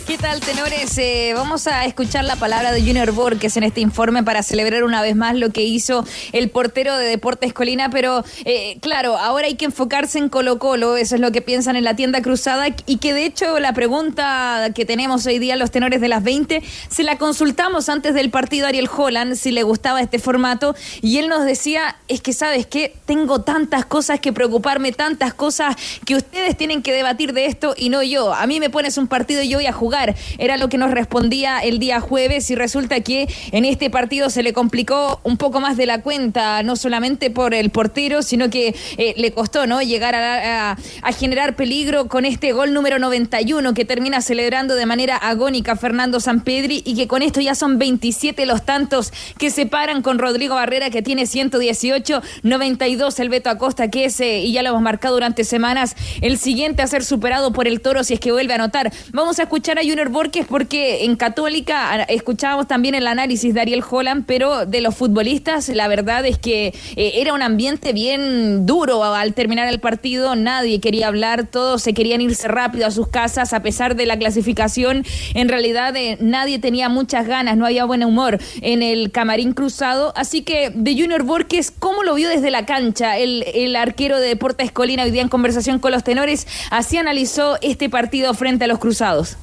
¿Qué tal, tenores? Eh, vamos a escuchar la palabra de Junior Borges en este informe para celebrar una vez más lo que hizo el portero de Deportes Colina, pero eh, claro, ahora hay que enfocarse en Colo Colo, eso es lo que piensan en la tienda cruzada, y que de hecho la pregunta que tenemos hoy día los tenores de las 20, se la consultamos antes del partido a Ariel Holland, si le gustaba este formato, y él nos decía, es que sabes qué, tengo tantas cosas que preocuparme, tantas cosas que ustedes tienen que debatir de esto y no yo. A mí me pones un partido y yo voy a jugar. Era lo que nos respondía el día jueves y resulta que en este partido se le complicó un poco más de la cuenta, no solamente por el portero, sino que eh, le costó no llegar a, a- generar peligro con este gol número 91 que termina celebrando de manera agónica Fernando Sampedri y que con esto ya son 27 los tantos que separan con Rodrigo Barrera que tiene 118, 92 el Beto Acosta que es, eh, y ya lo hemos marcado durante semanas, el siguiente a ser superado por el Toro si es que vuelve a anotar. Vamos a escuchar a Junior Borges porque en Católica a- escuchábamos también el análisis de Ariel Holland, pero de los futbolistas la verdad es que eh, era un ambiente bien duro al terminar el partido, nadie quería hablar, todos se querían irse rápido a sus casas a pesar de la clasificación, en realidad eh, nadie tenía muchas ganas, no había buen humor en el camarín cruzado, así que de Junior Borges, ¿cómo lo vio desde la cancha el, el arquero de Deportes Colina hoy día en conversación con los tenores? Así analizó este partido frente a los cruzados.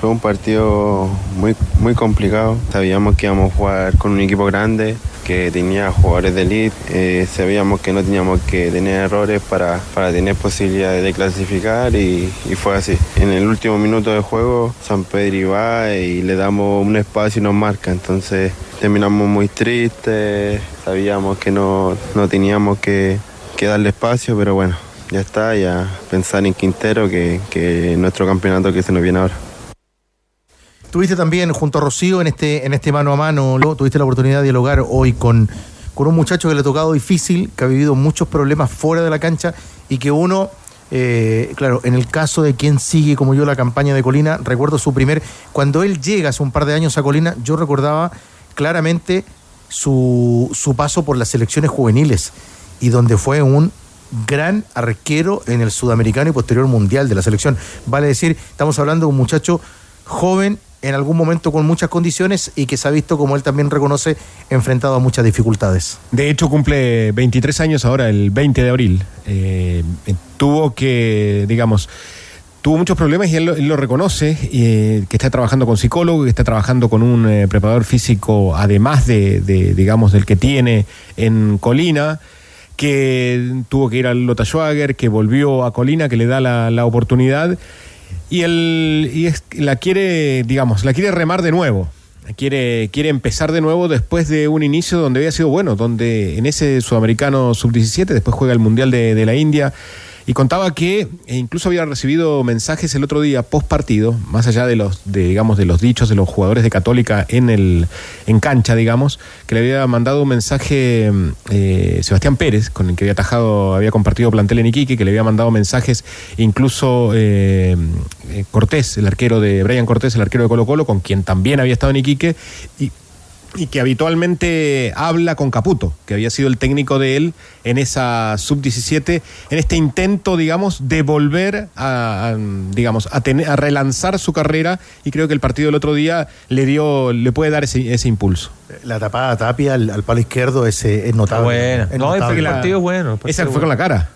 Fue un partido muy, muy complicado. Sabíamos que íbamos a jugar con un equipo grande que tenía jugadores de elite. Eh, sabíamos que no teníamos que tener errores para, para tener posibilidades de clasificar y, fue así. En el último minuto de juego, San Pedro va y le damos un espacio y nos marca. Entonces terminamos muy tristes. Sabíamos que no, no teníamos que, que darle espacio, pero bueno, ya está. Ya pensar en Quintero, que, que nuestro campeonato que se nos viene ahora. Tuviste también junto a Rocío en este, en este mano a mano, Lo- tuviste la oportunidad de dialogar hoy con, con un muchacho que le ha tocado difícil, que ha vivido muchos problemas fuera de la cancha y que uno, eh, claro, en el caso de quien sigue como yo la campaña de Colina, recuerdo su primer, cuando él llega hace un par de años a Colina, yo recordaba claramente su, su paso por las selecciones juveniles y donde fue un gran arquero en el sudamericano y posterior mundial de la selección. Vale decir, estamos hablando de un muchacho joven en algún momento con muchas condiciones y que se ha visto, como él también reconoce, enfrentado a muchas dificultades. De hecho, cumple 23 años ahora, el 20 de abril. Eh, tuvo que, digamos, tuvo muchos problemas y él, lo- él lo reconoce, eh, que está trabajando con psicólogo, que está trabajando con un eh, preparador físico, además de, de, digamos, del que tiene en Colina, que tuvo que ir al Lota Schwager, que volvió a Colina, que le da la, la oportunidad. Y él y es- la quiere, digamos, la quiere remar de nuevo. Quiere, quiere empezar de nuevo después de un inicio donde había sido bueno, donde en ese sudamericano sub-17, después juega el Mundial de, de la India, y contaba que eh, incluso había recibido mensajes el otro día post partido, más allá de los, de, digamos, de los dichos de los jugadores de Católica en el, en cancha, digamos, que le había mandado un mensaje mm, eh, Sebastián Pérez, con el que había atajado, había compartido plantel en Iquique, que le había mandado mensajes, incluso eh, eh, Cortés, el arquero de Brian Cortés, el arquero de Colo Colo, con quien también había estado en Iquique, y y que habitualmente habla con Caputo, que había sido el técnico de él en esa sub-17, en este intento, digamos, de volver a, a, digamos, a, tener, a relanzar su carrera y creo que el partido del otro día le dio, le puede dar ese, ese impulso. La tapada a Tapia al, al palo izquierdo es, es notable. Buena. Es No, notable. el partido es bueno. el partido Esa es fue con bueno. la cara.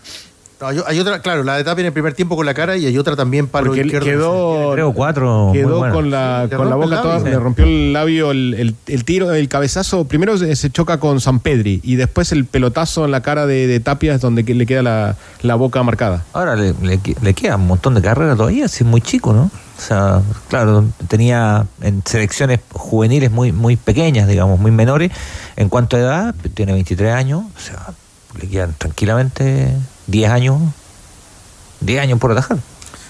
No, hay, hay otra, claro, la de Tapia en el primer tiempo con la cara y hay otra también palo Porque izquierdo. quedó, Tres o cuatro. quedó con la, con la boca el toda, le rompió el labio el, el- el tiro, el cabezazo. Primero se, choca con San Pedri y después el pelotazo en la cara de, de Tapia es donde le queda la, la boca marcada. Ahora le, le, le queda un montón de carrera todavía, si es muy chico, ¿no? O sea, claro, tenía en selecciones juveniles muy muy pequeñas, digamos, muy menores. En cuanto a edad, tiene 23 años, o sea, le quedan tranquilamente 10 años, 10 años por atajar.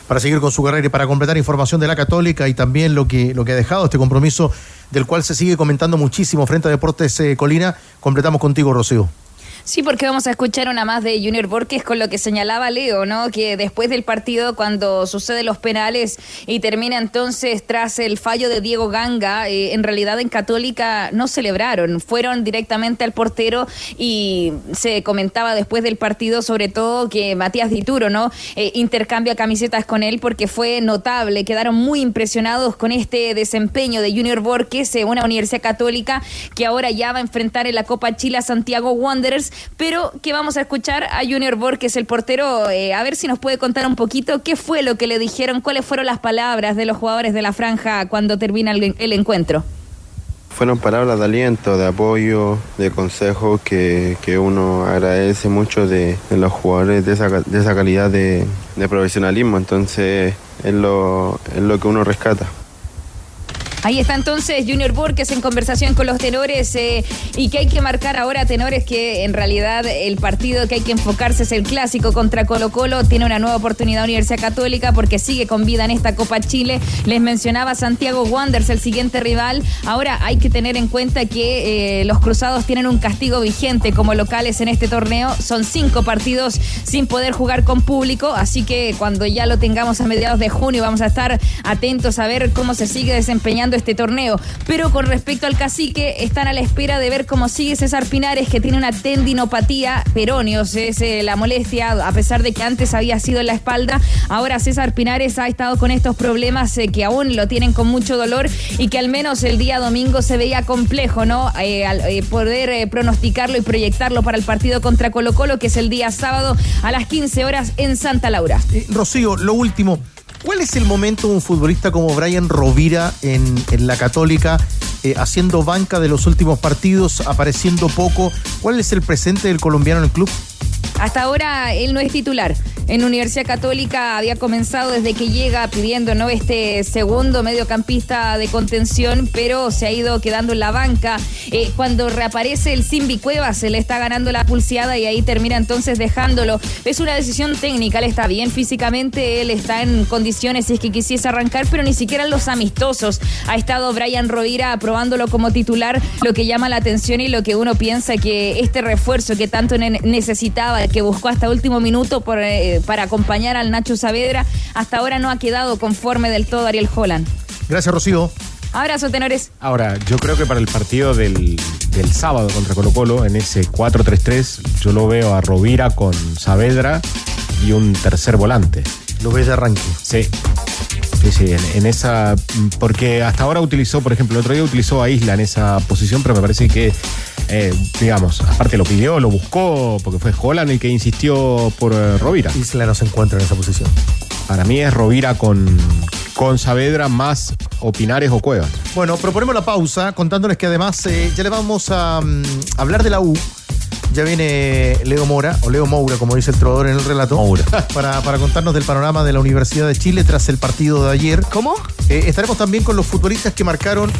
para seguir con su carrera y para completar información de la Católica y también lo que, lo que ha dejado este compromiso del cual se sigue comentando muchísimo frente a Deportes eh, Colina, completamos contigo, Rocío. Sí, porque vamos a escuchar una más de Junior Borges con lo que señalaba Leo, ¿no? Que después del partido, cuando suceden los penales y termina entonces tras el fallo de Diego Ganga, eh, en realidad en Católica no celebraron, fueron directamente al portero y se comentaba después del partido, sobre todo que Matías Dituro, ¿no? Eh, intercambia camisetas con él porque fue notable, quedaron muy impresionados con este desempeño de Junior Borges, eh, una universidad católica que ahora ya va a enfrentar en la Copa Chile a Santiago Wanderers, pero que vamos a escuchar a Junior Borges, el portero, eh, a ver si nos puede contar un poquito qué fue lo que le dijeron, cuáles fueron las palabras de los jugadores de la franja cuando termina el, encuentro. Fueron palabras de aliento, de apoyo, de consejo que, que uno agradece mucho de, los jugadores de esa, de esa calidad de, de profesionalismo. Entonces es lo, es lo que uno rescata. Ahí está entonces Junior Borges en conversación con los tenores eh, y que hay que marcar ahora tenores que en realidad el partido que hay que enfocarse es el clásico contra Colo Colo. Tiene una nueva oportunidad Universidad Católica porque sigue con vida en esta Copa Chile. Les mencionaba Santiago Wanderers, el siguiente rival. Ahora hay que tener en cuenta que eh, los cruzados tienen un castigo vigente como locales en este torneo. Son cinco partidos sin poder jugar con público, así que cuando ya lo tengamos a mediados de junio vamos a estar atentos a ver cómo se sigue desempeñando este torneo. Pero con respecto al cacique, están a la espera de ver cómo sigue César Pinares, que tiene una tendinopatía peroneos, es eh, la molestia, a pesar de que antes había sido en la espalda. Ahora César Pinares ha estado con estos problemas eh, que aún lo tienen con mucho dolor y que al menos el día domingo se veía complejo, ¿no? Eh, al, poder pronosticarlo y proyectarlo para el partido contra Colo Colo, que es el día sábado a las 15 horas en Santa Laura. Rocío, lo último. ¿Cuál es el momento de un futbolista como Brian Rovira en, en la Católica, eh, haciendo banca de los últimos partidos, apareciendo poco? ¿Cuál es el presente del colombiano en el club? Hasta ahora él no es titular. En Universidad Católica había comenzado desde que llega pidiendo no este segundo mediocampista de contención, pero se ha ido quedando en la banca. Eh, cuando reaparece el Simbi Cuevas, se le está ganando la pulseada y ahí termina entonces dejándolo. Es una decisión técnica, él está bien físicamente, él está en condiciones si es que quisiese arrancar, pero ni siquiera en los amistosos ha estado Brian Rovira aprobándolo como titular, lo que llama la atención y lo que uno piensa que este refuerzo que tanto ne- que buscó hasta último minuto por, eh, para acompañar al Nacho Saavedra, hasta ahora no ha quedado conforme del todo Ariel Holland. Gracias, Rocío. Abrazo, tenores. Ahora, yo creo que para el partido del, del sábado contra Colo Colo, en ese 4-3-3, yo lo veo a Rovira con Saavedra y un tercer volante. Lo ves de arranque. Sí. Sí, sí, en, en esa. Porque hasta ahora utilizó, por ejemplo, el otro día utilizó a Isla en esa posición, pero me parece que, eh, digamos, aparte lo pidió, lo buscó, porque fue Holland el que insistió por eh, Rovira. Isla no se encuentra en esa posición. Para mí es Rovira con, con Saavedra más o Pinares o Cuevas. Bueno, proponemos la pausa contándoles que además eh, ya le vamos a mm, hablar de la U. Ya viene Leo Mora, o Leo Moura, como dice el trovador en el relato, Para, para contarnos del panorama de la Universidad de Chile tras el partido de ayer. ¿Cómo? Eh, estaremos también con los futbolistas que marcaron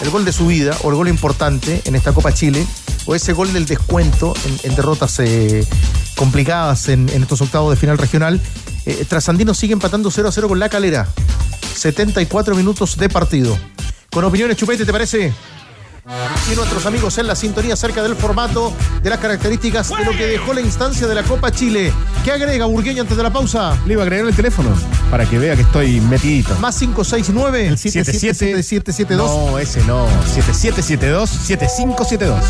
el gol de su vida, o el gol importante en esta Copa Chile, o ese gol del descuento en, en derrotas eh, complicadas en, en estos octavos de final regional. Eh, Trasandino sigue empatando 0 a 0 con la calera. 74 minutos de partido. Con opiniones, Chupete, ¿te parece? Y nuestros amigos en la sintonía acerca del formato, de las características de lo que dejó la instancia de la Copa Chile. ¿Qué agrega Burgueño antes de la pausa? Le iba a agregar el teléfono para que vea que estoy metidito. Más 569 el 777772. No, ese no. 7772-7572.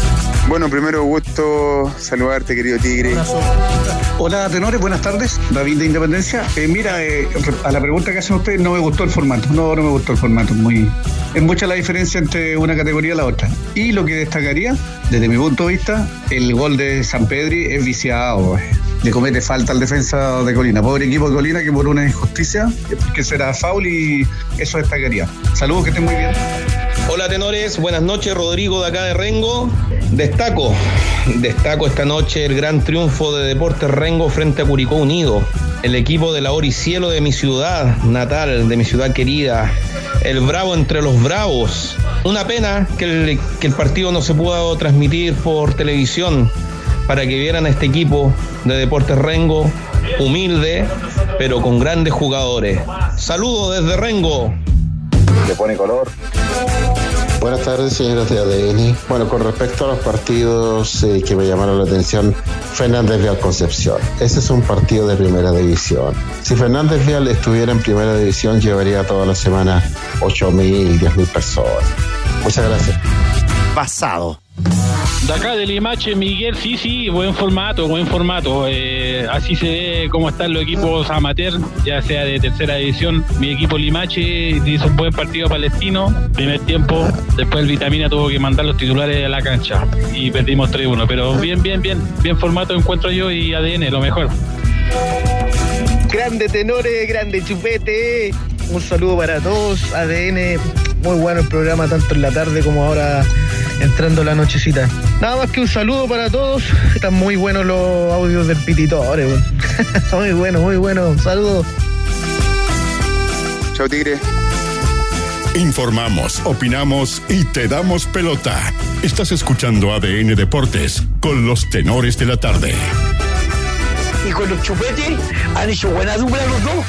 Bueno, primero gusto saludarte, querido Tigre. Hola, tenores, buenas tardes. David de Independencia. Eh, mira, eh, a la pregunta que hacen ustedes, no me gustó el formato. No, no me gustó el formato. Muy, es mucha la diferencia entre una categoría y la otra. Y lo que destacaría, desde mi punto de vista, el gol de San Pedri es viciado. eh. Le comete falta al defensa de Colina. Pobre equipo de Colina que por una injusticia, que será foul y eso destacaría. Saludos, que estén muy bien. Hola tenores, buenas noches, Rodrigo de acá de Rengo. Destaco, destaco esta noche el gran triunfo de Deportes Rengo frente a Curicó Unido. El equipo de la Cielo de mi ciudad natal, de mi ciudad querida. El bravo entre los bravos. Una pena que el, que el partido no se pudo transmitir por televisión para que vieran a este equipo de Deportes Rengo, humilde, pero con grandes jugadores. Saludos desde Rengo. Le pone color. Buenas tardes, señoras de ADN. Bueno, con respecto a los partidos eh, que me llamaron la atención, Fernández Vial Concepción. Ese es un partido de primera división. Si Fernández Vial estuviera en primera división, llevaría toda la semana 8 mil, 10 mil personas. Muchas gracias. Pasado. Acá de Limache, Miguel, sí, sí, buen formato, buen formato. Eh, así se ve cómo están los equipos amateur, ya sea de tercera división. Mi equipo Limache hizo un buen partido palestino, primer tiempo. Después el Vitamina tuvo que mandar los titulares a la cancha y perdimos 3-1. Pero bien, bien, bien, bien formato encuentro yo y ADN, lo mejor. Grande tenores, grande chupete. Un saludo para todos. ADN, muy bueno el programa, tanto en la tarde como ahora entrando la nochecita. Nada más que un saludo para todos. Están muy buenos los audios del Pititore. weón. muy bueno, muy bueno. Saludos. Chao, Tigre. Informamos, opinamos y te damos pelota. Estás escuchando ADN Deportes con los tenores de la tarde. Y con los chupetes han hecho buena dupla los dos.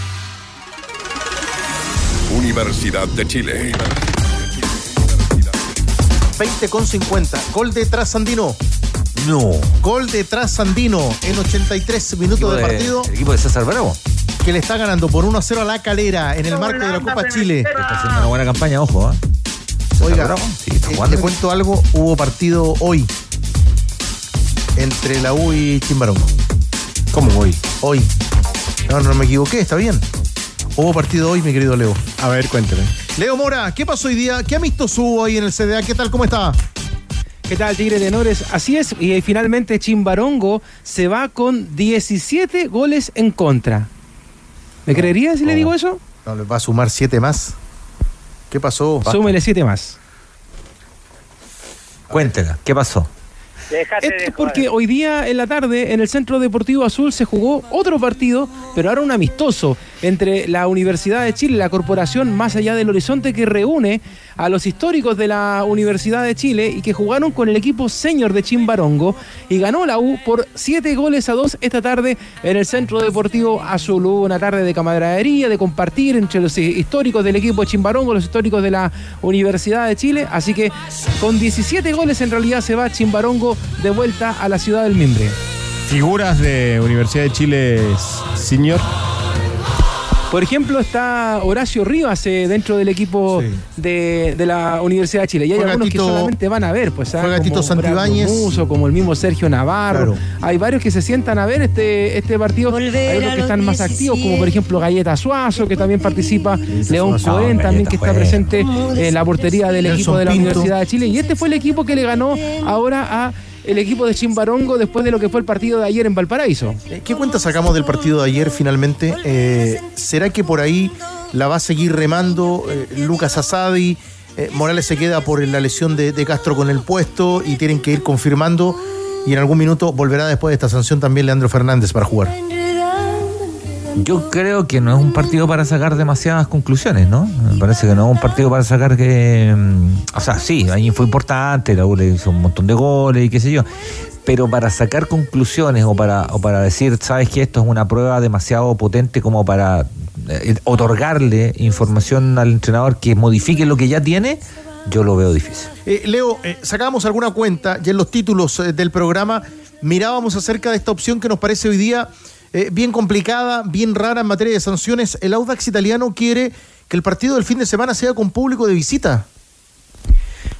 Universidad de Chile. 20 con 50. Gol de Trasandino. No. Gol de Trasandino en 83 minutos de partido. El equipo de César Bravo. Que le está ganando por 1 a 0 a la calera en el marco de la Copa Chile. Está haciendo una buena campaña, ojo. ¿eh? Oiga, Bravo, sí, está eh, jugando. le cuento algo. Hubo partido hoy entre la U y Chimbarongo. ¿Cómo hoy? Hoy. No, no me equivoqué, está bien. Hubo partido hoy, mi querido Leo. A ver, cuénteme. Leo Mora, ¿qué pasó hoy día? ¿Qué amistoso hubo ahí en el CDA? ¿Qué tal? ¿Cómo está? ¿Qué tal, Tigre Tenores? Así es, y eh, finalmente Chimbarongo se va con 17 goles en contra. ¿Me creería si le digo eso? No, le va a sumar siete más. ¿Qué pasó? Súmele 7 más. Cuéntela, ¿qué pasó? Esto es porque hoy día en la tarde en el Centro Deportivo Azul se jugó otro partido, pero ahora un amistoso entre la Universidad de Chile, la corporación más allá del horizonte que reúne a los históricos de la Universidad de Chile y que jugaron con el equipo senior de Chimbarongo y ganó la U por 7 goles a 2 esta tarde en el Centro Deportivo Azul. Hubo una tarde de camaradería, de compartir entre los históricos del equipo Chimbarongo, los históricos de la Universidad de Chile, así que con 17 goles en realidad se va Chimbarongo de vuelta a la ciudad del Mimbre. Figuras de Universidad de Chile, señor. Por ejemplo, está Horacio Rivas eh, dentro del equipo de, de la Universidad de Chile. Y hay Juega algunos Tito- que solamente van a ver, pues, ¿ah? juega como Santibáñez. Muso, como el mismo Sergio Navarro. Hay varios que se sientan a ver este, este partido. hay otros que están más activos, como por ejemplo Galleta Suazo, que también participa. León. Cohen también Galleta que está presente en la portería del Nelson equipo de la Pinto. Universidad de Chile. Y este fue el equipo que le ganó ahora a el equipo de Chimbarongo después de lo que fue el partido de ayer en Valparaíso. Eh, ¿Qué cuenta sacamos del partido de ayer finalmente? Eh, ¿Será que por ahí la va a seguir remando eh, Lucas Asadi? Eh, Morales se queda por la lesión de, de Castro con el puesto y tienen que ir confirmando. Y en algún minuto volverá después de esta sanción también Leandro Fernández para jugar. Yo creo que no es un partido para sacar demasiadas conclusiones, ¿no? Me parece que no es un partido para sacar que. mm, O sea, sí, ahí fue importante, la U hizo un montón de goles y qué sé yo. Pero para sacar conclusiones o para, o para decir, sabes que esto es una prueba demasiado potente como para eh, otorgarle información al entrenador que modifique lo que ya tiene, yo lo veo difícil. Eh, Leo, eh, sacábamos alguna cuenta y en los títulos eh, del programa mirábamos acerca de esta opción que nos parece hoy día eh, bien complicada, bien rara en materia de sanciones. El Audax italiano quiere que el partido del fin de semana sea con público de visita.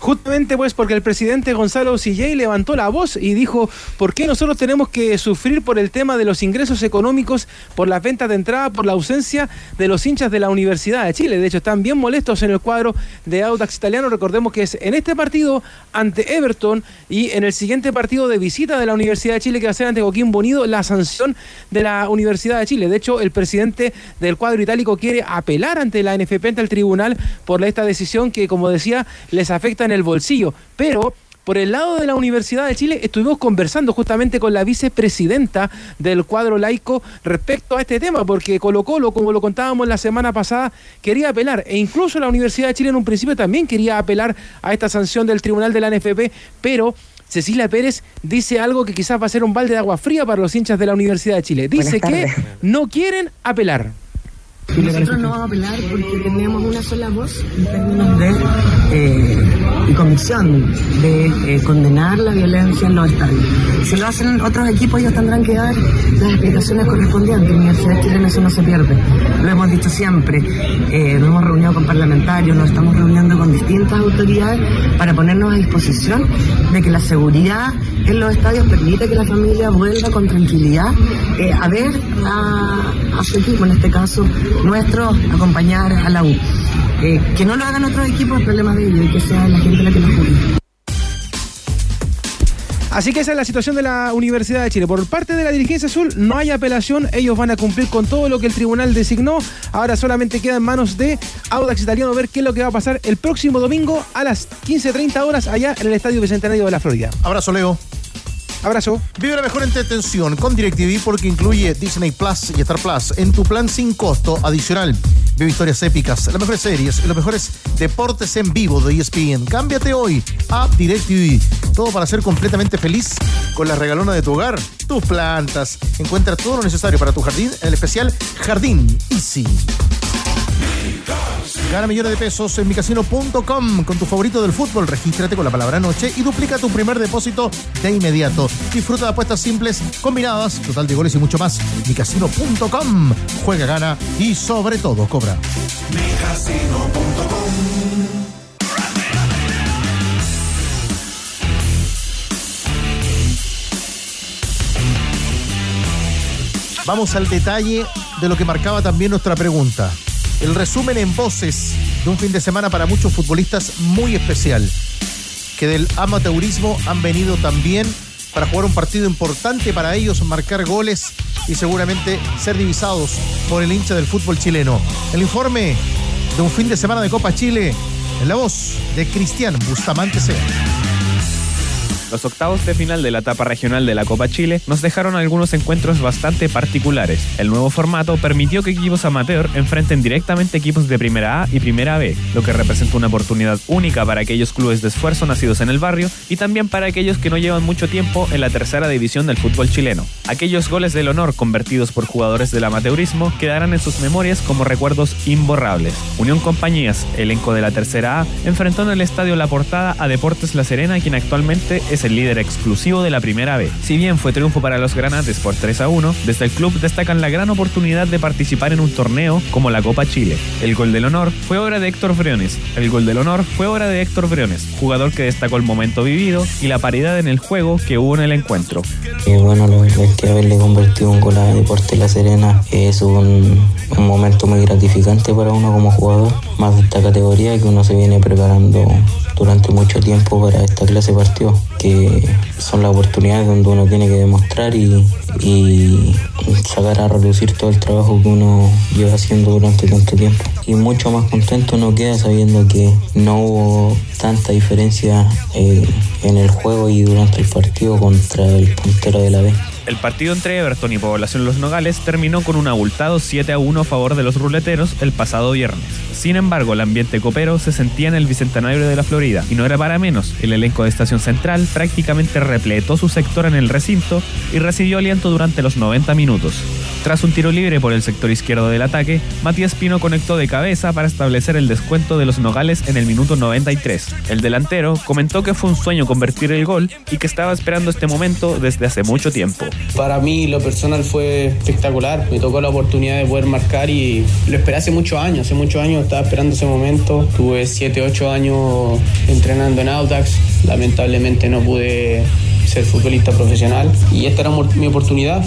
Justamente pues porque el presidente Gonzalo Silley levantó la voz y dijo, ¿por qué nosotros tenemos que sufrir por el tema de los ingresos económicos, por las ventas de entrada, por la ausencia de los hinchas de la Universidad de Chile? De hecho, están bien molestos en el cuadro de Audax Italiano. Recordemos que es en este partido ante Everton y en el siguiente partido de visita de la Universidad de Chile que va a ser ante Joaquín Bonido, la sanción de la Universidad de Chile. De hecho, el presidente del cuadro itálico quiere apelar ante la NFP, ante el tribunal, por esta decisión que, como decía, les afecta en el bolsillo. Pero por el lado de la Universidad de Chile estuvimos conversando justamente con la vicepresidenta del cuadro laico respecto a este tema, porque Colo Colo, como lo contábamos la semana pasada, quería apelar, e incluso la Universidad de Chile en un principio también quería apelar a esta sanción del tribunal de la NFP, pero Cecilia Pérez dice algo que quizás va a ser un balde de agua fría para los hinchas de la Universidad de Chile. Dice que no quieren apelar. Nosotros no vamos a apelar porque tenemos una sola voz en términos de eh, convicción de eh, condenar la violencia en los estadios. Si lo hacen otros equipos, ellos tendrán que dar las explicaciones correspondientes. En la Universidad de Chile en eso no se pierde. Lo hemos dicho siempre. Eh, nos hemos reunido con parlamentarios, nos estamos reuniendo con distintas autoridades para ponernos a disposición de que la seguridad en los estadios permite que la familia vuelva con tranquilidad eh, a ver a, a su equipo, en este caso nuestro, acompañar a la U. Eh, que no lo hagan otros equipos es problema de ellos y que sea la gente la que lo juzgue. Así que esa es la situación de la Universidad de Chile. Por parte de la dirigencia azul no hay apelación, ellos van a cumplir con todo lo que el tribunal designó. Ahora solamente queda en manos de Audax Italiano ver qué es lo que va a pasar el próximo domingo a las 15.30 horas allá en el Estadio Bicentenario de la Florida. Abrazo, Leo. Abrazo. Vive la mejor entretención con DirecTV porque incluye Disney Plus y Star Plus en tu plan sin costo adicional. Vive historias épicas, las mejores series y los mejores deportes en vivo de ESPN. Cámbiate hoy a DirecTV. Todo para ser completamente feliz con la regalona de tu hogar, tus plantas. Encuentra todo lo necesario para tu jardín en el especial Jardín Easy. Gana millones de pesos en micasino.com con tu favorito del fútbol. Regístrate con la palabra noche y duplica tu primer depósito de inmediato. Disfruta de apuestas simples, combinadas, total de goles y mucho más. micasino.com. Juega, gana y sobre todo cobra. Vamos al detalle de lo que marcaba también nuestra pregunta. El resumen en voces de un fin de semana para muchos futbolistas muy especial, que del amateurismo han venido también para jugar un partido importante para ellos, marcar goles y seguramente ser divisados por el hincha del fútbol chileno. El informe de un fin de semana de Copa Chile en la voz de Cristian Bustamante Sea. Los octavos de final de la etapa regional de la Copa Chile nos dejaron algunos encuentros bastante particulares. El nuevo formato permitió que equipos amateur enfrenten directamente equipos de Primera A y Primera B, lo que representa una oportunidad única para aquellos clubes de esfuerzo nacidos en el barrio y también para aquellos que no llevan mucho tiempo en la tercera división del fútbol chileno. Aquellos goles del honor convertidos por jugadores del amateurismo quedarán en sus memorias como recuerdos imborrables. Unión Compañías, elenco de la tercera A, enfrentó en el estadio La Portada a Deportes La Serena, quien actualmente es es el líder exclusivo de la primera B. Si bien fue triunfo para los granates por 3 a 1, desde el club destacan la gran oportunidad de participar en un torneo como la Copa Chile. El gol del honor fue obra de Héctor Briones. El gol del honor fue obra de Héctor Briones, jugador que destacó el momento vivido y la paridad en el juego que hubo en el encuentro. Eh, bueno, es que haberle convertido un gol a Deporte La Serena es un, un momento muy gratificante para uno como jugador, más de esta categoría que uno se viene preparando durante mucho tiempo para esta clase de partidos, que son las oportunidades donde uno tiene que demostrar y, y sacar a relucir todo el trabajo que uno lleva haciendo durante tanto tiempo. Y mucho más contento uno queda sabiendo que no hubo tanta diferencia eh, en el juego y durante el partido contra el puntero de la B. El partido entre Everton y Población Los Nogales terminó con un abultado 7 a 1 a favor de los ruleteros el pasado viernes. Sin embargo, el ambiente copero se sentía en el Bicentenario de la Florida y no era para menos. El elenco de Estación Central prácticamente repletó su sector en el recinto y recibió aliento durante los 90 minutos. Tras un tiro libre por el sector izquierdo del ataque, Matías Pino conectó de cabeza para establecer el descuento de los Nogales en el minuto 93. El delantero comentó que fue un sueño convertir el gol y que estaba esperando este momento desde hace mucho tiempo. Para mí lo personal fue espectacular, me tocó la oportunidad de poder marcar y lo esperé hace muchos años, hace muchos años estaba esperando ese momento, tuve 7, 8 años entrenando en Audax, lamentablemente no pude ser futbolista profesional. Y esta era mi oportunidad.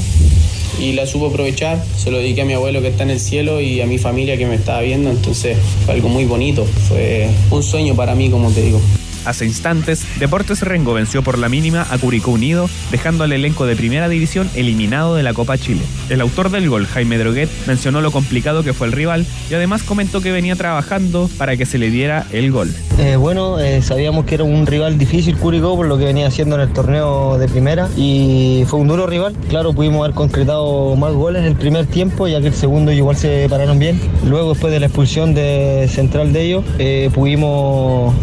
Y la supo aprovechar, se lo dediqué a mi abuelo que está en el cielo y a mi familia que me estaba viendo, entonces fue algo muy bonito, fue un sueño para mí como te digo. Hace instantes, Deportes Rengo venció por la mínima a Curicó Unido, dejando al elenco de primera división eliminado de la Copa Chile. El autor del gol, Jaime Droguet, mencionó lo complicado que fue el rival y además comentó que venía trabajando para que se le diera el gol. Eh, bueno, eh, sabíamos que era un rival difícil Curicó por lo que venía haciendo en el torneo de primera y fue un duro rival. Claro, pudimos haber concretado más goles en el primer tiempo ya que el segundo igual se pararon bien. Luego, después de la expulsión de central de ellos, eh, pudimos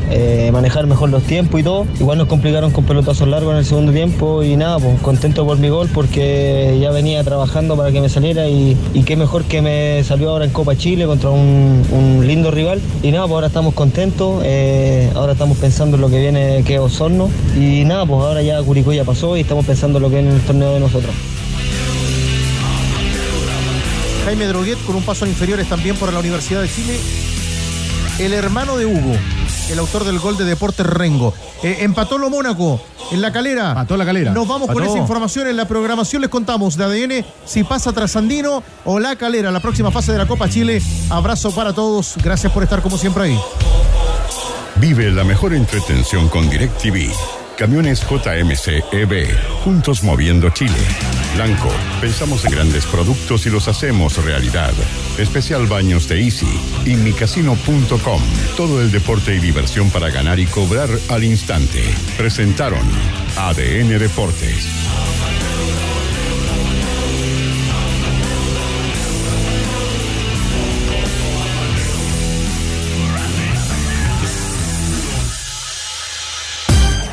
manejar mejor los tiempos y todo. Igual nos complicaron con pelotazos largos en el segundo tiempo y nada, pues contento por mi gol porque ya venía trabajando para que me saliera y, qué mejor que me salió ahora en Copa Chile contra un, lindo rival. Y nada, pues ahora estamos contentos, eh, ahora estamos pensando en lo que viene que es Osorno y nada, pues ahora ya Curicó ya pasó y estamos pensando en lo que viene en el torneo de nosotros. Jaime Droguet con un paso inferiores también por la Universidad de Chile. El hermano de Hugo, el autor del gol de Deportes Rengo. Eh, empató lo Mónaco en la calera. Mató la calera. Nos vamos con Empató. esa información en la programación. Les contamos de ADN si pasa Trasandino o la calera, la próxima fase de la Copa Chile. Abrazo para todos. Gracias por estar como siempre ahí. Vive la mejor entretención con DirecTV. Camiones JMC EV, juntos moviendo Chile. Blanco, pensamos en grandes productos y los hacemos realidad. Especial baños de Easy y micasino.com. Todo el deporte y diversión para ganar y cobrar al instante. Presentaron ADN Deportes.